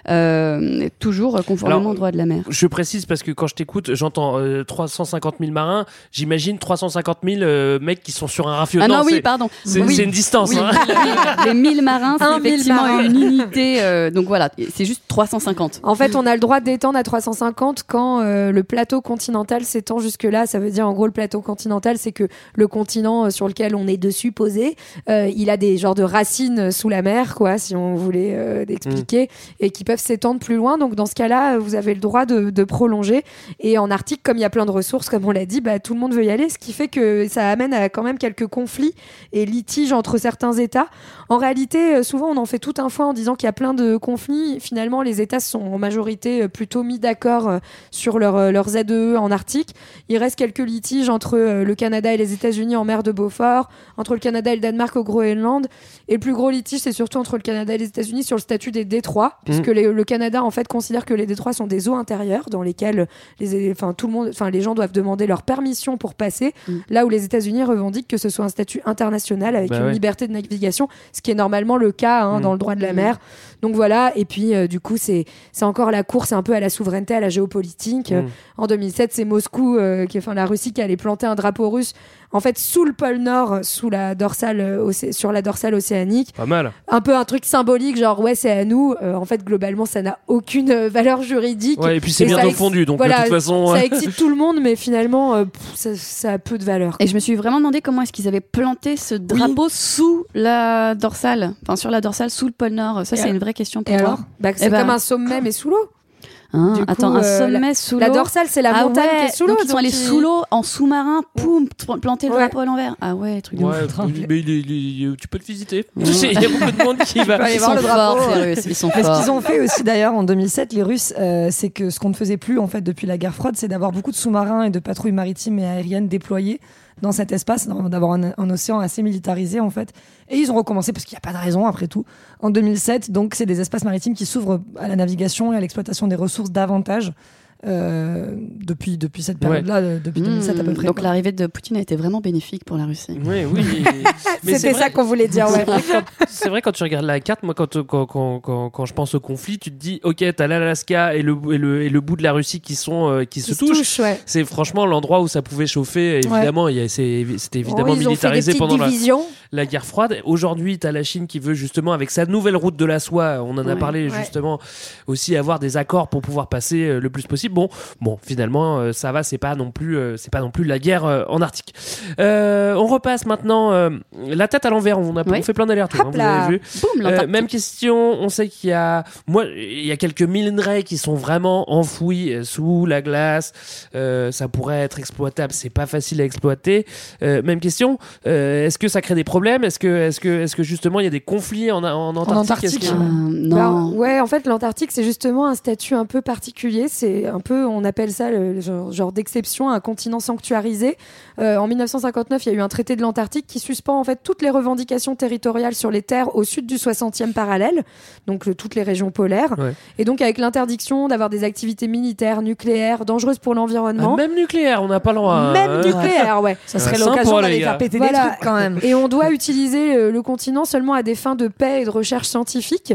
euh, toujours euh, conformément Alors, au droit de la mer. Je précise parce que quand je t'écoute, j'entends euh, 350 000 marins. J'imagine 350 000 euh, mecs qui sont sur un rafio. Ah non, oui, pardon. C'est Oui. une distance. Oui, hein. les 1000 marins, c'est Un effectivement marins. une unité. euh, donc voilà, c'est juste 350. En fait, on a le droit d'étendre à 350 quand euh, le plateau continental s'étend jusque-là. Ça veut dire, en gros, le plateau continental, c'est que le continent euh, sur lequel on est dessus posé, euh, il a des genres de racines sous la mer, quoi, si on voulait euh, expliquer, et qui peuvent s'étendre plus loin. Donc, dans ce cas-là, vous avez le droit de, de prolonger. Et en Arctique, comme il y a plein de ressources, comme on l'a dit, bah, tout le monde veut y aller, ce qui fait que ça amène à quand même quelques conflits et litiges entre certains États. En réalité, euh, souvent, on en fait tout un foin en disant qu'il y a plein de conflits. Finalement, les États sont en majorité euh, plutôt mis d'accord euh, sur leur, leurs ZEE en Arctique. Il reste quelques litiges entre le Canada et les États-Unis en mer de Beaufort, entre le Canada et le Danemark au Groenland. Et le plus gros litige, c'est surtout entre le Canada et les États-Unis sur le statut des détroits, puisque les- le Canada, en fait, considère que les détroits sont des eaux intérieures dans lesquelles les, enfin, tout le monde, enfin, les gens doivent demander leur permission pour passer, là où les États-Unis revendiquent que ce soit un statut international avec Bah une ouais. liberté de navigation, ce qui est normalement le cas hein, Mm. dans le droit de la mer. Donc voilà, et puis euh, du coup, c'est c'est encore la course un peu à la souveraineté, à la géopolitique. Mm. En 2007, c'est Moscou, euh, qui, enfin la Russie, qui allait planter un drapeau russe, en fait, sous le pôle Nord, sous la dorsale, euh, sur la dorsale océanique. Pas mal. Un peu un truc symbolique, genre ouais, c'est à nous. Euh, en fait, globalement, ça n'a aucune valeur juridique. Ouais, et puis c'est bientôt fondu, donc, de voilà, toute façon, ça excite tout le monde, mais finalement, euh, pff, ça, ça a peu de valeur. Et je me suis vraiment demandé comment est-ce qu'ils avaient planté ce drapeau sous la dorsale, enfin sur la dorsale sous le pôle Nord. Ça, c'est une vraie question pour Et alors? Bah, C'est Eh ben, comme un sommet, mais sous l'eau. hein, Du coup, attends, un euh, sommet la- sous l'eau. la dorsale, c'est la Ah montagne ouais, qui est sous l'eau, Donc ils sont allés il- sous l'eau, en sous-marin, poum, planter le Ouais. drapeau à l'envers. Ah ouais, truc de Ouais, ouf. mais il est- il est- tu peux le visiter. Il y a beaucoup de monde qui va. aller Ils voir sont le drapeau. forts, Russes, ils sont Mais ce forts. qu'ils ont fait aussi d'ailleurs en 2007, les Russes, euh, c'est que ce qu'on ne faisait plus en fait depuis la guerre froide, c'est d'avoir beaucoup de sous-marins et de patrouilles maritimes et aériennes déployés dans cet espace, d'avoir un, océan assez militarisé en fait. Et ils ont recommencé parce qu'il n'y a pas de raison après tout en 2007. Donc c'est des espaces maritimes qui s'ouvrent à la navigation et à l'exploitation des ressources davantage. Euh, depuis, depuis cette période-là, euh, depuis 2007 à peu Mmh, près. Donc l'arrivée de Poutine a été vraiment bénéfique pour la Russie. Oui, oui. Mais c'est C'était ça qu'on voulait dire, C'est ouais. vrai, quand- C'est vrai quand tu regardes la carte, moi quand, quand, quand, quand, quand je pense au conflit, tu te dis ok, t'as l'Alaska et le, et, le, et le bout de la Russie qui sont euh, qui, Qui se se touchent. touchent, ouais. C'est franchement l'endroit où ça pouvait chauffer. Évidemment, il y a- c'est- c'était évidemment Oh, ils ont fait des militarisé pendant la, la guerre froide. Aujourd'hui, t'as la Chine qui veut justement avec sa nouvelle route de la soie. On en a parlé Ouais. justement aussi avoir des accords pour pouvoir passer le plus possible. Bon, bon, finalement, euh, ça va. C'est pas non plus, euh, c'est pas non plus la guerre euh, en Arctique. Euh, on repasse maintenant euh, la tête à l'envers. On a on fait plein d'allers-retours. hein, vous avez vu. Boum, Euh, même question. On sait qu'il y a, moi, il y a quelques minerais qui sont vraiment enfouis euh, sous la glace. Euh, ça pourrait être exploitable. C'est pas facile à exploiter. Euh, même question. euh, est-ce que ça crée des problèmes? Est-ce que, est-ce que, est-ce que justement il y a des conflits en, en Antarctique, Euh, Bah, non. ouais, en fait, l'Antarctique, c'est justement un statut un peu particulier. C'est un peu, on appelle ça le, genre, genre d'exception, un continent sanctuarisé. Euh, en 1959, il y a eu un traité de l'Antarctique qui suspend en fait toutes les revendications territoriales sur les terres au sud du 60e parallèle, donc le- toutes les régions polaires. Ouais. Et donc avec l'interdiction d'avoir des activités militaires, nucléaires, dangereuses pour Ah, l'environnement. même nucléaire, on n'a pas le droit. hein. Même nucléaire, ouais. Ça serait l'occasion d'aller faire péter Voilà. des trucs quand même. Et on doit utiliser le, le continent seulement à des fins de paix et de recherche scientifique.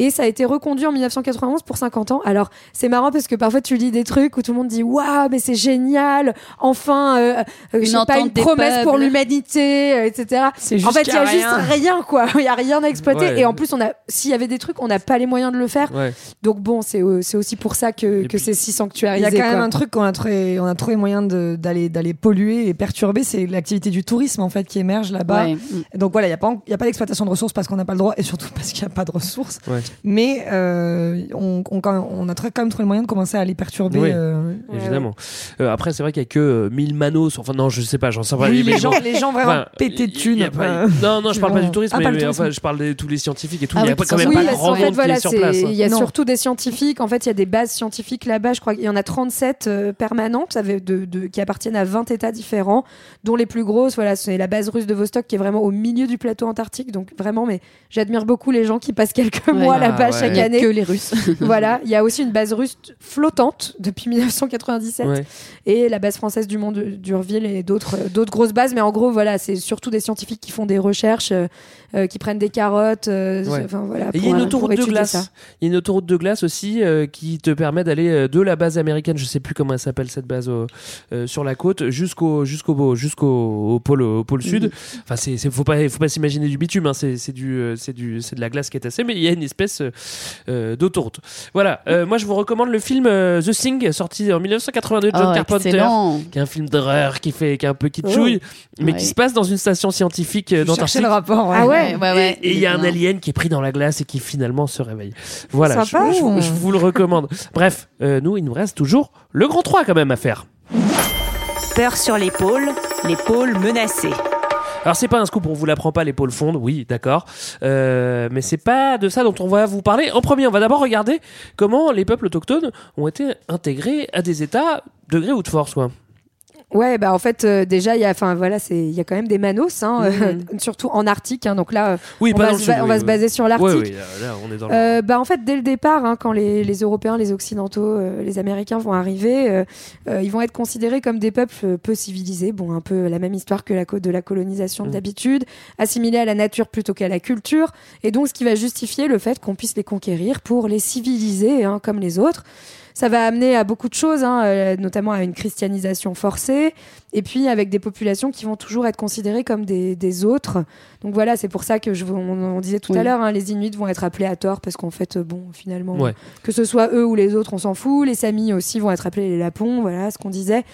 Et ça a été reconduit en 1991 pour 50 ans. Alors, c'est marrant parce que parfois tu lis des trucs où tout le monde dit waouh, mais c'est génial, enfin, euh, euh, sais pas, une promesse pour l'humanité, euh, etc. C'est En fait, il y a juste rien. quoi. Il y a rien à exploiter. Ouais. Et en plus, on a, s'il y avait des trucs, on n'a pas les moyens de le faire. Ouais. Donc bon, c'est euh, c'est aussi pour ça que, que c'est si Il sanctuarisé. y a quand même un truc qu'on a trouvé, on a trouvé moyen de- d'aller d'aller polluer et perturber, c'est l'activité du tourisme en fait qui émerge là-bas. Ouais. Donc voilà, il n'y a pas, il y a pas d'exploitation de ressources parce qu'on n'a pas le droit et surtout parce qu'il n'y a pas de ressources. Ouais. Mais euh, on, on, on a très, quand même trouvé le moyen de commencer à les perturber. Oui. euh, Évidemment. Euh, après, c'est vrai qu'il y a que euh, 1000 manos. Enfin, non, je sais pas, j'en sais pas. Oui, les gens, les gens vraiment Enfin, pétés de thunes. pas- Non, non, je parle pas du tourisme, Ah, mais, pas le mais tourisme. enfin, je parle de tous les scientifiques et tout. Ah il y a oui, quand même Oui, pas grand monde qui voilà, est sur place. hein. il y a Non. surtout des scientifiques. En fait, il y a des bases scientifiques là-bas. Je crois qu'il y en a 37 euh, permanentes avec de, de- qui appartiennent à 20 États différents, dont les plus grosses, voilà, c'est la base russe de Vostok qui est vraiment au milieu du plateau antarctique. Donc vraiment, mais j'admire beaucoup les gens qui passent quelques mois Ah, là-bas ouais. chaque Il y a année. que les Russes. voilà, il y a aussi une base russe flottante depuis 1997 Ouais. et la base française du Mont d'Urville et d'autres euh, d'autres grosses bases. Mais en gros, voilà, c'est surtout des scientifiques qui font des recherches, euh, euh, qui prennent des carottes. euh, Ouais. Voilà. Il y a une autoroute de glace. ça. Il y a une autoroute de glace aussi euh, qui te permet d'aller de la base américaine, je sais plus comment elle s'appelle cette base euh, sur la côte, jusqu'au jusqu'au jusqu'au au pôle au pôle sud. Enfin, c'est faut pas faut pas s'imaginer du bitume, hein, c'est c'est du c'est du c'est de la glace qui est tassée, mais il y a une espèce euh, euh, d'autoroute. Voilà. Euh, moi, je vous recommande le film euh, The Thing, sorti en 1982 de John Oh, Carpenter. excellent. Qui est un film d'horreur qui fait qui est un peu kitschouille, mais Ouais. qui se passe dans une station scientifique euh, d'Antarctique. le rapport. ouais. Ah ouais. Ouais, ouais. Et il y a un alien qui est pris dans la glace et qui finalement se réveille. Voilà, je, Sympa. je- je vous le recommande. Bref, euh, nous, il nous reste toujours le grand 3 quand même à faire. Peur sur l'épaule, l'épaule menacée. Alors c'est pas un scoop, on vous l'apprend pas, l'épaule fonde, oui, d'accord. Euh, mais c'est pas de ça dont on va vous parler. En premier, on va d'abord regarder comment les peuples autochtones ont été intégrés à des États de gré ou de force, quoi. Bah en fait euh, déjà il y a, enfin voilà, c'est il y a quand même des manos, hein, euh, surtout en Arctique. hein, donc là, euh, Oui, on va, se, sud, on oui, va oui. se baser sur Ouais, l'Arctique. oui, là, là, on est dans le... Euh, bah en fait dès le départ hein, quand les, les Européens les Occidentaux euh, les Américains vont arriver euh, ils vont être considérés comme des peuples peu civilisés bon un peu la même histoire que la de la colonisation Mm. d'habitude assimilés à la nature plutôt qu'à la culture et donc ce qui va justifier le fait qu'on puisse les conquérir pour les civiliser hein, comme les autres ça va amener à beaucoup de choses, hein, euh, notamment à une christianisation forcée, et puis avec des populations qui vont toujours être considérées comme des, des autres. Donc voilà, c'est pour ça que je, vous- on, on disait tout Oui. à l'heure, hein, les Inuits vont être appelés à tort parce qu'en fait, euh, bon, finalement, Ouais. que ce soit eux ou les autres, on s'en fout. Les Samis aussi vont être appelés les Lapons, voilà ce qu'on disait.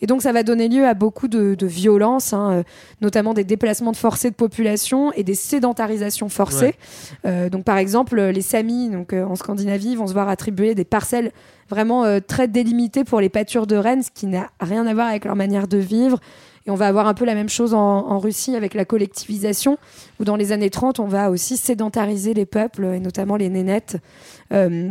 Et donc ça va donner lieu à beaucoup de, de violences, hein, euh, notamment des déplacements de forcés de population et des sédentarisations forcées. Ouais. Euh, donc par exemple, les Samis, donc euh, en Scandinavie, vont se voir attribuer des parcelles vraiment euh, très délimitées pour les pâtures de rennes, ce qui n'a rien à voir avec leur manière de vivre. Et on va avoir un peu la même chose en, en Russie avec la collectivisation, où dans les années 30, on va aussi sédentariser les peuples, et notamment les nénettes. Euh,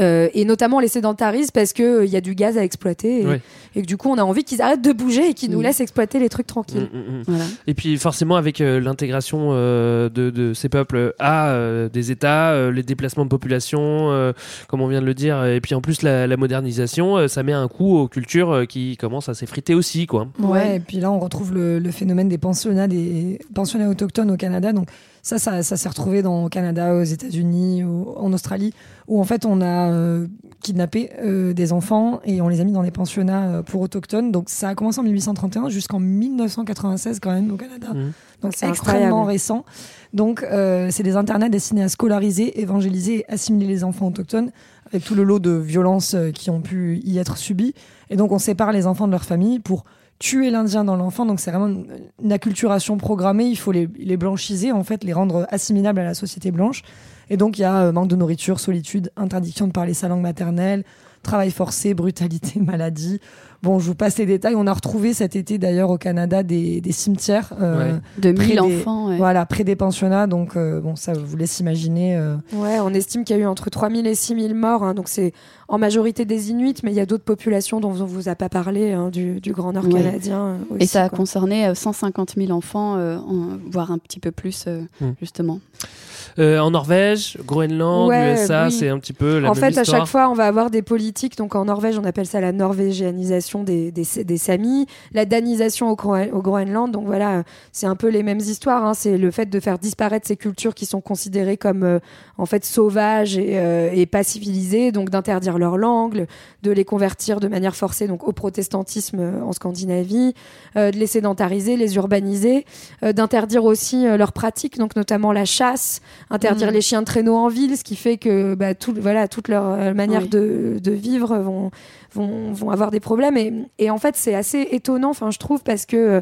euh, et notamment les sédentarisent parce qu'il il y a du gaz à exploiter et, Ouais. et que du coup on a envie qu'ils arrêtent de bouger et qu'ils nous Mm. laissent exploiter les trucs tranquilles. Mm, mm. Voilà. Et puis forcément avec euh, l'intégration euh, de, de ces peuples à euh, des États, euh, les déplacements de population, euh, comme on vient de le dire, et puis en plus la, la modernisation, euh, ça met un coup aux cultures euh, qui commencent à s'effriter aussi, quoi. Ouais, et puis là, on retrouve le, le phénomène des pensionnats, des pensionnats autochtones au Canada. Donc, ça, ça, ça s'est retrouvé dans, au Canada, aux États-Unis, en Australie, où en fait, on a euh, kidnappé euh, des enfants et on les a mis dans des pensionnats euh, pour autochtones. Donc, ça a commencé en 1831 jusqu'en 1996, quand même, au Canada. Mhm. Donc, C'est extrêmement récent. Donc, euh, c'est des internats destinés à scolariser, évangéliser et assimiler les enfants autochtones, avec tout le lot de violences euh, qui ont pu y être subies. Et donc, on sépare les enfants de leur famille pour tuer l'Indien dans l'enfant. Donc, c'est vraiment une, acculturation programmée. Il faut les, les blanchiser, en fait, les rendre assimilables à la société blanche. Et donc, il y a euh, manque de nourriture, solitude, interdiction de parler sa langue maternelle, travail forcé, brutalité, maladie. Bon, je vous passe les détails. On a retrouvé cet été, d'ailleurs, au Canada, des, des cimetières. euh, Ouais. De près 1000 des- enfants. ouais. Voilà, près des pensionnats. Donc, euh, bon, ça vous laisse imaginer. euh, Ouais, on estime qu'il y a eu entre 3000 et 6000 morts. hein, donc c'est en majorité des Inuits, mais il y a d'autres populations dont on vous a pas parlé, hein, du, du Grand Nord Ouais. canadien. euh, Et aussi, ça a quoi. concerné euh, 150 000 enfants, euh, en- voire un petit peu plus, euh, Mm. justement. Euh, en Norvège, Groenland, Ouais, USA, oui. c'est un petit peu la en même fait, à chaque fois, on va avoir des politiques. Donc en Norvège, on appelle ça la norvégianisation des, des, des Samis, la danisation au, Groen- au Groenland. Donc voilà, c'est un peu les mêmes histoires. hein. C'est le fait de faire disparaître ces cultures qui sont considérées comme euh, en fait sauvages et, euh, et pas civilisées, donc d'interdire leur langue, de les convertir de manière forcée donc au protestantisme euh, en Scandinavie, euh, de les sédentariser, les urbaniser, euh, d'interdire aussi leurs pratiques, donc notamment la chasse, interdire Mhm. les chiens de traîneau en ville, ce qui fait que bah, tout, voilà, toute leur euh, manière Oui. de, de vivre vont, vont, vont avoir des problèmes. Et, et en fait, c'est assez étonnant, enfin, je trouve, parce que euh,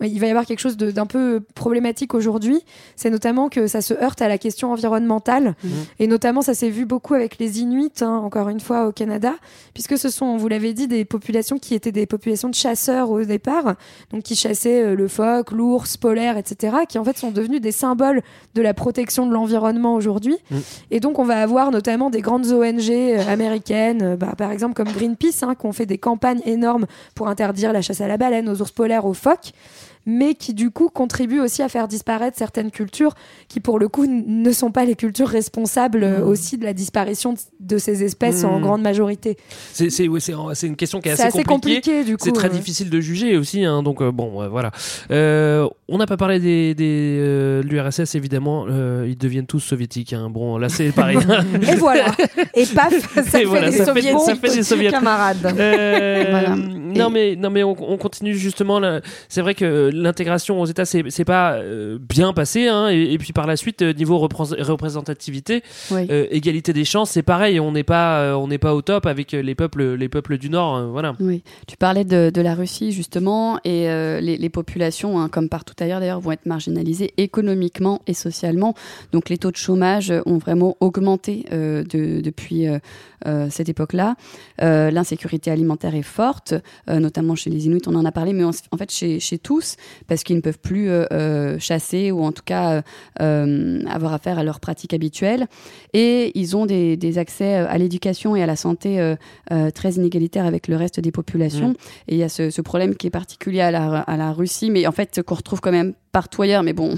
il va y avoir quelque chose d'un peu problématique aujourd'hui. C'est notamment que ça se heurte à la question environnementale. Mhm. Et notamment, ça s'est vu beaucoup avec les Inuits, hein, encore une fois, au Canada, puisque ce sont, vous l'avez dit, des populations qui étaient des populations de chasseurs au départ, donc qui chassaient euh, le phoque, l'ours polaire, etc., qui en fait sont devenus des symboles de la protection de l'environnement aujourd'hui. Mm. Et donc, on va avoir notamment des grandes ONG euh, américaines, euh, bah, par exemple comme Greenpeace, hein, qui ont fait des campagnes énormes pour interdire la chasse à la baleine, aux ours polaires, aux phoques mais qui du coup contribuent aussi à faire disparaître certaines cultures qui pour le coup ne sont pas les cultures responsables euh, aussi de la disparition de, ces espèces en Mm. grande majorité. C'est c'est- ouais, une question qui est assez, C'est assez compliqué, du coup, C'est très ouais. difficile de juger aussi, hein, donc euh, bon, voilà. Euh, on n'a pas parlé des, des, euh, de l'URSS évidemment, euh, ils deviennent tous soviétiques. hein. Bon, là c'est pareil. Et voilà. Et paf, ça Et fait voilà, des ça fait- soviétiques. ça fait des soviétiques. Camarades. Euh, Voilà. Non mais non mais on, on continue justement. C'est vrai que l'intégration aux États c'est pas euh, bien passé. Hein, et, et puis par la suite euh, niveau représ- représentativité, Oui. euh, égalité des chances, c'est pareil. On n'est pas on n'est pas au top avec les peuples les peuples du Nord. voilà. Oui, tu parlais de, de la Russie justement, et les, les populations, hein, comme partout ailleurs d'ailleurs, vont être marginalisées économiquement et socialement. Donc les taux de chômage ont vraiment augmenté de- depuis cette époque-là. Euh, L'insécurité alimentaire est forte, euh, notamment chez les Inuits, on en a parlé, mais en, en fait chez, chez tous, parce qu'ils ne peuvent plus euh, euh, chasser ou en tout cas euh, euh, avoir affaire à leurs pratiques habituelles. Et ils ont des, des accès euh, à l'éducation et à la santé euh, euh, très inégalitaires avec le reste des populations. Mm. Et il y a ce, ce problème qui est particulier à la, à la Russie, mais en fait qu'on retrouve quand même partout ailleurs, mais bon,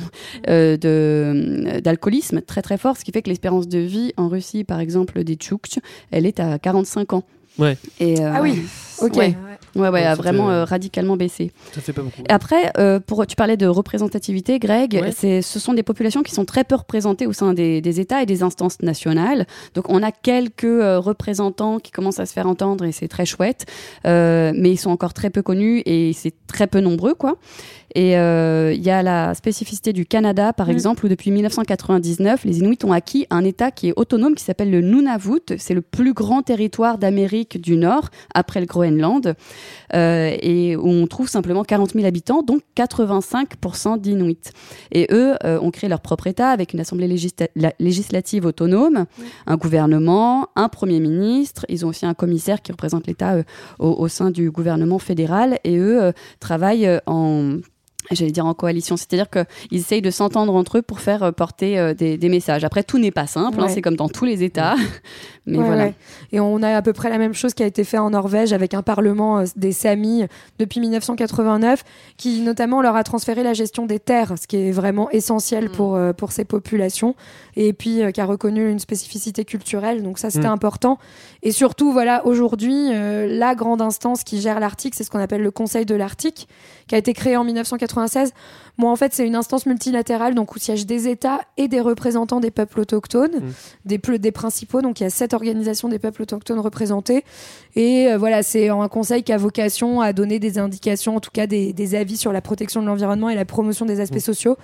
euh, de- d'alcoolisme très très fort, ce qui fait que l'espérance de vie en Russie, par exemple, des Tchouktches, elle est à 45 ans. Ouais. Et, euh, Ah oui, ok. Ouais, ouais, ouais, Ouais, a vraiment euh, radicalement baissé. Ça fait pas beaucoup. Et après, euh, pour, tu parlais de représentativité, Greg, c'est, ce sont des populations qui sont très peu représentées au sein des, des États et des instances nationales. Donc on a quelques euh, représentants qui commencent à se faire entendre et c'est très chouette, euh, mais ils sont encore très peu connus et c'est très peu nombreux, quoi. Et euh, il y a la spécificité du Canada, par Mm. exemple, où depuis 1999, les Inuits ont acquis un État qui est autonome, qui s'appelle le Nunavut. C'est le plus grand territoire d'Amérique du Nord, après le Groenland, euh, et où on trouve simplement 40 000 habitants, donc 85% d'Inuits. Et eux euh, ont créé leur propre État avec une assemblée législa- la- législative autonome, un gouvernement, un premier ministre. Ils ont aussi un commissaire qui représente l'État au, au sein du gouvernement fédéral, et eux travaillent en J'allais dire en coalition, c'est-à-dire qu'ils essayent de s'entendre entre eux pour faire euh, porter euh, des, des messages. Après, tout n'est pas simple, hein, c'est comme dans tous les États. Mais Ouais, voilà. ouais. Et on a à peu près la même chose qui a été fait en Norvège avec un parlement euh, des Samis depuis 1989, qui notamment leur a transféré la gestion des terres, ce qui est vraiment essentiel pour, euh, pour ces populations, et puis euh, qui a reconnu une spécificité culturelle, donc ça c'était Mm. important. Et surtout, voilà, aujourd'hui, euh, la grande instance qui gère l'Arctique, c'est ce qu'on appelle le Conseil de l'Arctique, qui a été créé en 1996. Moi, en fait, c'est une instance multilatérale, donc où siègent des États et des représentants des peuples autochtones, des, plus- des principaux. Donc, il y a sept organisations des peuples autochtones représentées. Et euh, voilà, c'est un conseil qui a vocation à donner des indications, en tout cas des, des avis sur la protection de l'environnement et la promotion des aspects sociaux.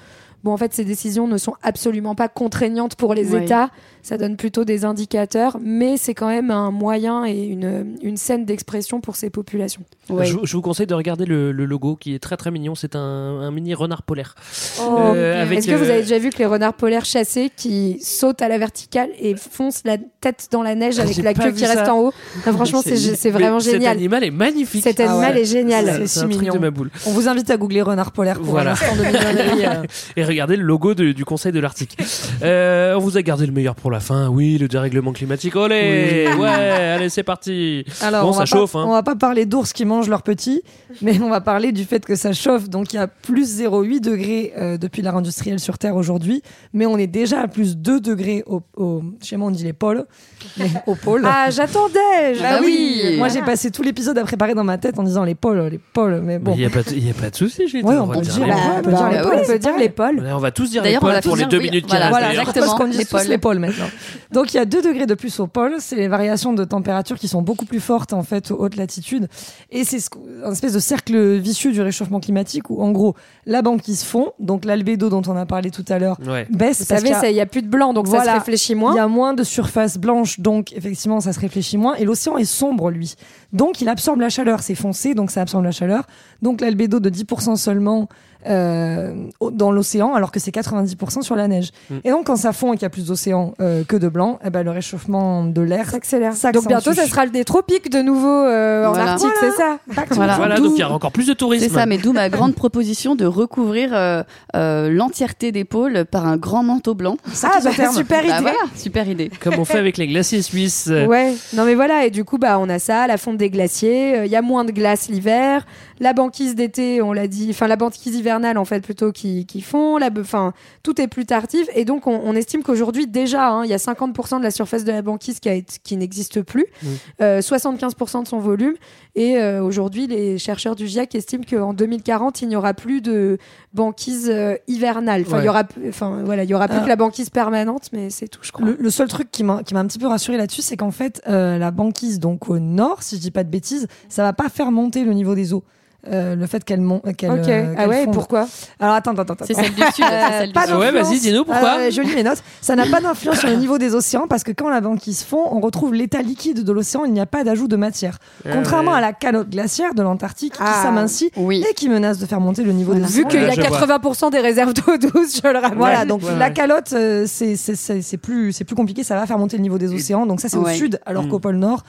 Bon, en fait, ces décisions ne sont absolument pas contraignantes pour les. États. Ça donne plutôt des indicateurs, mais c'est quand même un moyen et une, une scène d'expression pour ces populations. Je, vous conseille de regarder le, logo qui est très très mignon. C'est un, mini renard polaire. Oh, euh, Est-ce que vous euh, avez déjà vu que les renards polaires chassés qui sautent à la verticale et foncent la tête dans la neige avec la queue qui reste en haut? Franchement, c'est vraiment génial. Cet animal est magnifique. Cet ah animal est génial. C'est si mignon. Ma boule. On vous invite à googler renard polaire pour voilà. 2020. regarder le logo du Conseil de l'Arctique. Euh, on vous a gardé le meilleur pour la fin. Oui, le dérèglement climatique. Olé. Ouais, allez, c'est parti. Alors, bon, ça chauffe. Pas, hein. On va pas parler d'ours qui mangent leurs petits, mais on va parler du fait que ça chauffe. Donc, il y a plus 0,8 degrés euh, depuis l'ère industrielle sur Terre aujourd'hui, mais on est déjà à plus 2 degrés au, au on dit les pôles, mais au pôle. Ah, j'attendais. Ah oui. Moi, j'ai passé tout l'épisode à préparer dans ma tête en disant les pôles, les pôles. Mais bon. Il n'y a, pas de souci. J'ai ouais, on, peut dire, les pôles on va tous dire les pôles pour les dire deux oui, minutes qui voilà, restent. Voilà, d'ailleurs. je propose qu'on dise Les tous pôles. les pôles maintenant. Donc il y a 2 degrés de plus au pôle, c'est les variations de température qui sont beaucoup plus fortes en fait aux hautes latitudes et c'est ce qu'on- un espèce de cercle vicieux du réchauffement climatique où en gros la banquise fond, donc l'albédo dont on a parlé tout à l'heure Ouais. baisse Vous parce savez, il n'y a plus de blanc, donc ça Voilà. se réfléchit il moins. y a moins de surface blanche, donc effectivement ça se réfléchit moins. Et l'océan est sombre, lui. Donc il absorbe la chaleur, c'est foncé, donc ça absorbe la chaleur. Donc l'albédo de 10% seulement euh, dans l'océan, alors que c'est 90% sur la neige. Mm. Et donc quand ça fond et qu'il y a plus d'océan euh, que de blanc, eh ben, le réchauffement de l'air s'accélère. Donc bientôt, ça sera le des tropiques de nouveau euh, en Voilà. Arctique, c'est ça Voilà. Donc il y a encore plus de tourisme. C'est ça, mais d'où ma grande proposition de recouvrir euh, euh, l'entièreté des pôles par un grand manteau blanc. Ah, bah, super idée. Bah voilà, super idée. Comme on fait avec les glaciers suisses. euh, Ouais, non mais voilà, et du coup, bah, on a ça, la fonte des glaciers, euh, il y a moins de glace l'hiver, la banquise d'été, on l'a dit, enfin la banquise hivernale en fait plutôt qui, qui fond, la, enfin tout est plus tardif, et donc on, on estime qu'aujourd'hui déjà, hein, il y a 50% de la surface de la banquise qui, a été- qui n'existe plus, Mm. euh, 75% de son volume, et euh, aujourd'hui les chercheurs du GIEC estiment qu'en 2040 il n'y aura plus de banquise euh, hivernale, enfin il y Ouais. aura, plus- enfin voilà, il y aura plus Ah. que la banquise permanente, mais c'est tout, je crois. Le, le seul truc qui m'a qui m'a un petit peu rassuré là-dessus, c'est qu'en fait, euh, la banquise, donc au nord, si je dis pas de bêtises, ça va pas faire monter le niveau des eaux. Euh, le fait qu'elle monte. qu'elle Ok. euh, Ah ouais, fonde. pourquoi? Alors attends, attends, attends. C'est celle du sud, c'est celle du pas sud. Ouais, d'influence. vas-y, dis-nous pourquoi. Euh, je lis mes notes. Ça n'a pas d'influence sur le niveau des océans parce que quand la banquise fond, on retrouve l'état liquide de l'océan. Il n'y a pas d'ajout de matière. Ah Contrairement ouais. à la calotte glaciaire de l'Antarctique Ah. qui s'amincit Oui. et qui menace de faire monter le niveau Voilà. des Vu océans. qu'il y a je vois. 80% des réserves d'eau douce, je le rappelle. Voilà, donc Ouais, la calotte, euh, c'est c'est- c'est- c'est plus, c'est plus compliqué, ça va faire monter le niveau des océans. Donc ça, c'est Ouais. au sud, alors Mm. qu'au pôle Nord,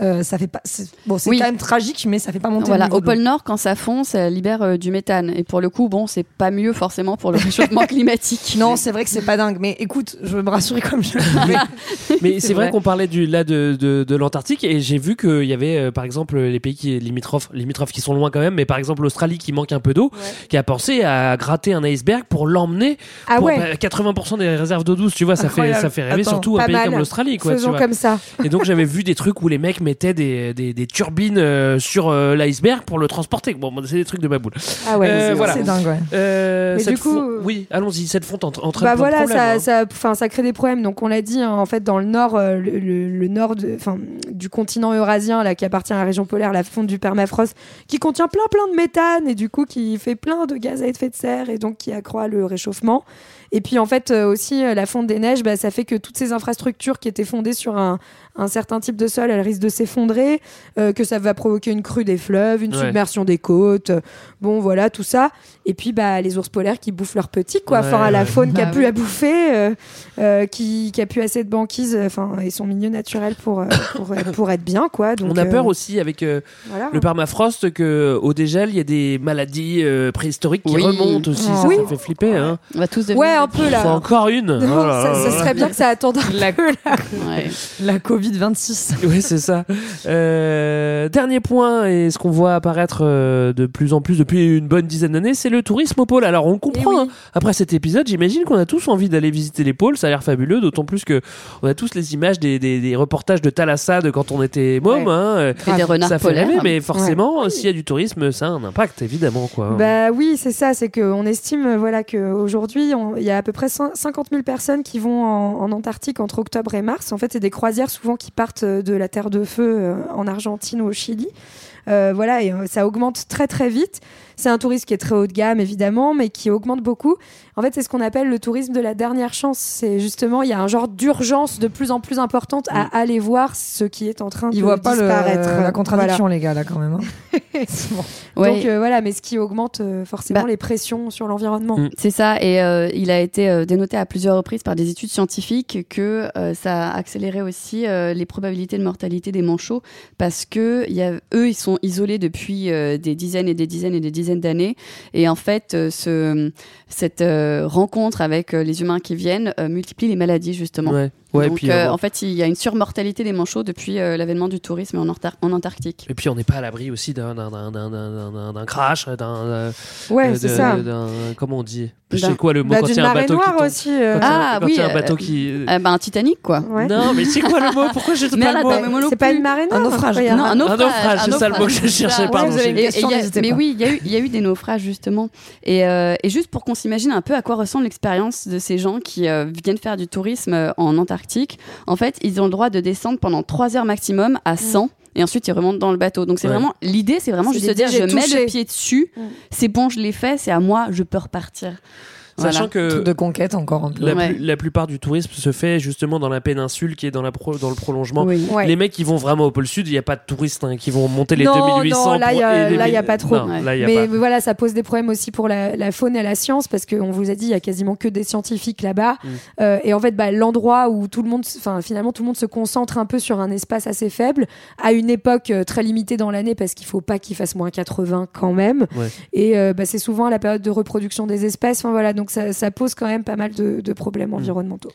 euh, ça fait pas. c'est- Bon, c'est Oui. quand même tragique, mais ça fait pas monter Voilà, au pôle Nord, quand ça fond, ça libère euh, du méthane. Et pour le coup, bon, c'est pas mieux forcément pour le réchauffement climatique. Non, c'est vrai que c'est pas dingue, mais écoute, je veux me rassurer comme je le Mais c'est vrai, vrai. qu'on parlait du, là de, de, de l'Antarctique et j'ai vu qu'il y avait euh, par exemple les pays qui limitrophes, limitrophes qui sont loin quand même, mais par exemple l'Australie qui manque un peu d'eau, qui a pensé à gratter un iceberg pour l'emmener Ah pour ouais. bah, 80% des réserves d'eau douce, tu vois, ça fait, ça fait rêver Attends, surtout un pays mal. comme l'Australie, quoi. tu Faisons vois. comme ça. Et donc j'avais vu des trucs où les mecs mettaient des, des, des turbines euh, sur euh, l'iceberg pour le transporter. Bon, c'est des trucs de ma boule. Ah ouais, Euh, c'est- voilà. C'est dingue, ouais. Mais cette du coup, oui, allons-y, cette fonte entre, entraîne Bah plein de voilà, ça, hein. ça, enfin, ça crée des problèmes. Donc on l'a dit, hein, en fait, dans le nord, le, le- le nord de, enfin, du continent eurasien, là, qui appartient à la région polaire, la fonte du permafrost, qui contient plein plein de méthane et du coup qui fait plein de gaz à effet de serre et donc qui accroît le réchauffement. Et puis en fait euh, aussi euh, la fonte des neiges, bah, ça fait que toutes ces infrastructures qui étaient fondées sur un, un certain type de sol, elles risquent de s'effondrer, euh, que ça va provoquer une crue des fleuves, une Ouais. submersion des côtes, euh, bon voilà tout ça. Et puis bah les ours polaires qui bouffent leurs petits, quoi. Ouais, enfin la ouais. faune qui a Bah pu oui. à bouffer, euh, euh, qui, qui a pu assez de banquise, enfin et son milieu naturel pour pour, pour être bien, quoi. Donc On a peur aussi avec euh, voilà. le permafrost que au dégel il y a des maladies euh, préhistoriques qui Oui. remontent aussi. Ça, Oui. ça fait flipper. Hein. On va tous devenir Ouais, un peu là. Encore une. Non, Oh là ça, là ça là là. serait bien que ça attende un peu là. Ouais. La Covid-26. Oui, c'est ça. Euh, dernier point, et ce qu'on voit apparaître euh, de plus en plus depuis une bonne dizaine d'années, c'est le tourisme au pôle. Alors on comprend. Eh oui. hein. Après cet épisode, j'imagine qu'on a tous envie d'aller visiter les pôles. Ça a l'air fabuleux, d'autant plus que on a tous les images des, des, des reportages de Thalassa de quand on était môme. Ouais. hein. Et des renards Ça fait polaires. rêver, mais forcément, s'il y a du tourisme, ça a un impact, évidemment. Quoi. Bah oui, c'est ça. C'est qu'on estime euh, voilà, qu'aujourd'hui, il y a à peu près 100 50 000 personnes qui vont en, en Antarctique entre octobre et mars. En fait, c'est des croisières souvent qui partent euh, de la Terre de Feu euh, en Argentine ou au Chili. Euh, voilà, ça augmente très très vite. C'est un tourisme qui est très haut de gamme, évidemment, mais qui augmente beaucoup. En fait, c'est ce qu'on appelle le tourisme de la dernière chance. C'est justement, il y a un genre d'urgence de plus en plus importante à aller voir ce qui est en train Ils de voient pas le- disparaître. la contradiction, Voilà. les gars, là, quand même. hein. C'est bon. Ouais. Donc euh, voilà, mais ce qui augmente euh, forcément Bah. les pressions sur l'environnement. Mm. C'est ça, et euh, il a été euh, dénoté à plusieurs reprises par des études scientifiques que euh, ça a accéléré aussi euh, les probabilités de mortalité des manchots parce que il y a, eux, ils sont isolés depuis euh, des dizaines et des dizaines et des dizaines dizaine d'années. Et en fait, euh, ce, cette euh, rencontre avec euh, les humains qui viennent euh, multiplie les maladies, justement. Ouais, Donc, puis, euh, euh, en fait, il y a une surmortalité des manchots depuis euh, l'avènement du tourisme en, Antar- en Antarctique. Et puis on n'est pas à l'abri aussi d'un crash, d'un. euh, Ouais, euh, c'est ça. Comment on dit? Je sais quoi le mot Bah, quand il y d'une a un bateau qui noire tombe? aussi. euh. Quand Ah, quand il y a oui, un bateau qui. Euh, bah, un Titanic, quoi. Ouais. Non, mais c'est quoi le mot? Pourquoi je sais Mais pas là, le mot C'est pas une marée noire Un naufrage. Non, un naufrage. c'est ça le mot que je cherchais, pardon, mais oui, il y, a eu- des naufrages justement. Et, juste pour qu'on s'imagine un peu à quoi ressemble l'expérience de ces gens qui viennent faire du tourisme en Antarctique, en fait, ils ont le droit de descendre pendant 3 heures maximum à 100. Et ensuite, ils remontent dans le bateau. Donc, c'est Ouais. vraiment l'idée, c'est vraiment juste de dire je mets le pied dessus, c'est bon, je l'ai fait, c'est à moi, je peux repartir. Sachant que de conquête encore un peu. la, Ouais. plus- la plupart du tourisme se fait justement dans la péninsule qui est dans, la pro- dans le prolongement. Oui. Ouais. Les mecs qui vont vraiment au pôle sud, il n'y a pas de touristes hein, qui vont monter les Non, 2800. non, là, il y a- a pas trop. Non, Ouais. là, il y a mais pas. voilà, ça pose des problèmes aussi pour la, la faune et la science parce qu'on vous a dit il y a quasiment que des scientifiques là-bas Mm. Euh, et en fait bah, l'endroit où tout le monde, enfin finalement tout le monde se concentre un peu sur un espace assez faible à une époque euh, très limitée dans l'année parce qu'il faut pas qu'il fasse moins 80 quand même Ouais. et euh, bah, c'est souvent à la période de reproduction des espèces. Enfin voilà donc ça, ça pose quand même pas mal de, de problèmes environnementaux.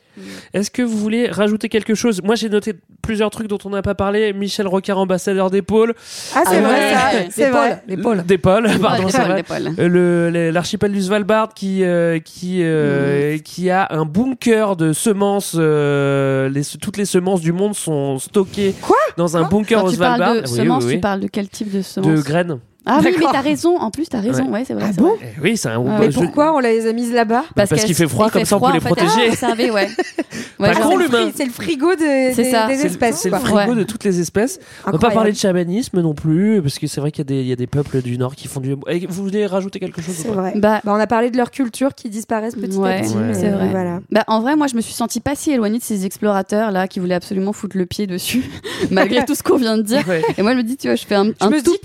Est-ce que vous voulez rajouter quelque chose? Moi, j'ai noté plusieurs trucs dont on n'a pas parlé. Michel Rocard, ambassadeur des pôles. Ah c'est Ah vrai ouais. c'est vrai. Les pôles. Des pôles, pardon. Euh, l'archipel du Svalbard qui euh, qui euh, qui a un bunker de semences euh, les, toutes les semences du monde sont stockées dans un bunker Quand au tu parles Svalbard de Oui, semences, oui, oui. tu parles de quel type de de semences? graines Ah oui, mais t'as raison. En plus, t'as raison. Ouais. Ouais, c'est vrai. Ah bon vrai. Eh oui c'est un Ah, Mais je- pourquoi on les a mises là-bas? Parce qu'elles- qu'il fait froid, comme ça, on peut les fait, protéger. ouais. Ouais, genre- l'humain. C'est le frigo des, C'est des- ça. des C'est espèces. c'est le frigo Ouais. de toutes les espèces. On va pas Incroyable. parler de chamanisme non plus, parce que c'est vrai qu'il y, a des- il y a des peuples du Nord qui font du. Eh, Vous voulez rajouter quelque chose C'est vrai. Bah, Bah, on a parlé de leur culture qui disparaissent petit Ouais, à petit. c'est vrai. Voilà. Bah, en vrai, moi, je me suis sentie pas si éloignée de ces explorateurs là qui voulaient absolument foutre le pied dessus, malgré tout ce qu'on vient de dire. Et moi, je me dis, tu vois, je fais un, tout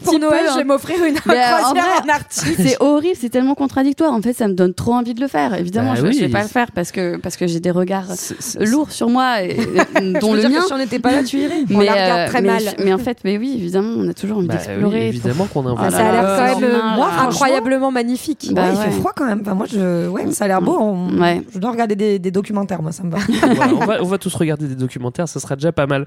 petit Noël, peu, je une Mais, euh, en croisière en. C'est horrible, c'est tellement contradictoire. En fait, ça me donne trop envie de le faire. Évidemment, Bah je, je oui. vais pas le faire parce que parce que j'ai des regards C'est- c'est- lourds sur moi, et, Je dont veux le dire mien. que si on n'était pas là, tu irais. On mais, la regarde euh, très mais mal. je- mais en fait, mais oui, évidemment, on a toujours envie Bah oui, d'explorer. évidemment qu'on a envie Ah ça a l'air quand même là. incroyablement magnifique. Bah ouais, il fait froid quand même. Enfin, moi, je... ouais, ça a l'air beau. On- Ouais. Je dois regarder des, des documentaires, moi, ça me va. Voilà, on, va, on va tous regarder des documentaires, ça sera déjà pas mal.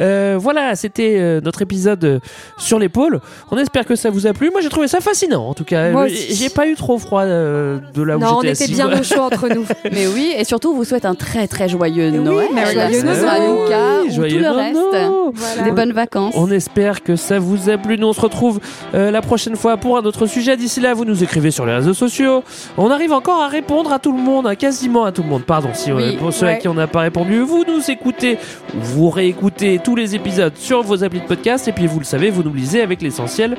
Euh, voilà, c'était euh, notre épisode euh, sur l'épaule. On espère que ça vous a plu. Moi, j'ai trouvé ça fascinant, en tout cas. Euh. J'ai pas eu trop froid euh, de là où Non, on j'étais était assis. bien au chaud entre nous. Mais oui, et surtout, on vous souhaite un très très joyeux oui, Noël. joyeux Noël. Lucas Oui, ou joyeux tout le Noël. reste. Des bonnes vacances. On espère que ça vous a plu. Nous, on se retrouve euh, la prochaine fois pour un autre sujet. D'ici là, vous nous écrivez sur les réseaux sociaux. On arrive encore à répondre à tout le monde, à quasiment à tout le monde. Pardon, si Oui, pour ceux à qui on n'a pas répondu, vous nous écoutez, vous réécoutez tous les épisodes sur vos applis de podcast. Et puis, vous le savez, vous nous lisez avec l'essentiel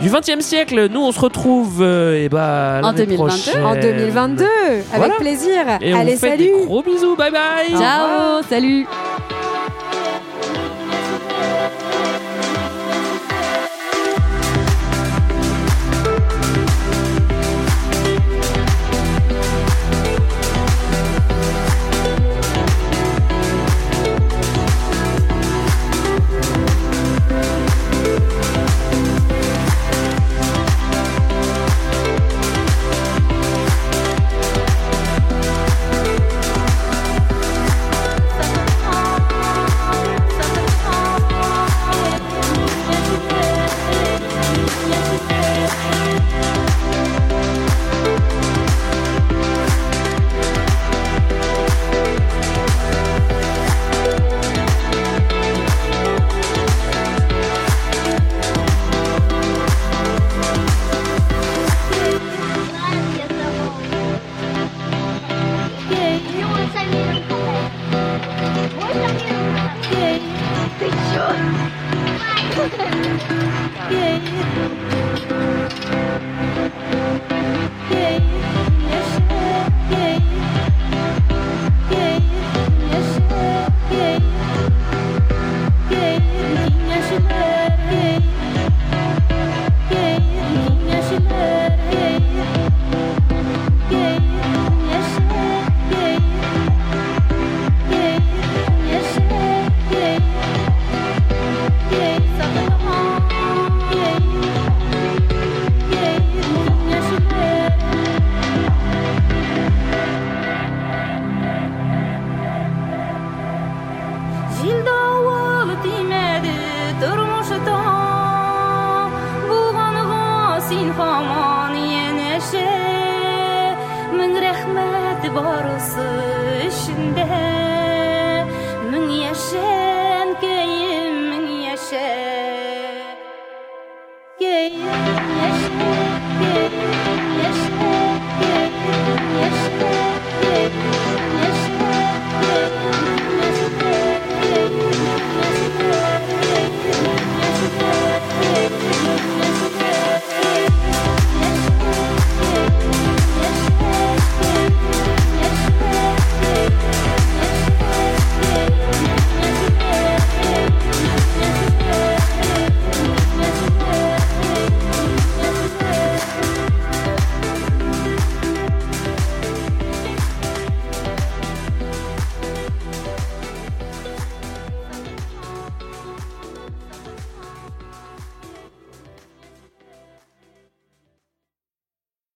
du 20 e siècle. Nous, on se retrouve euh, eh ben, En l'année 2022. prochaine. En 2022, avec Voilà. plaisir. Et on Allez, vous fait salut. des gros bisous. Bye bye. Ciao, salut.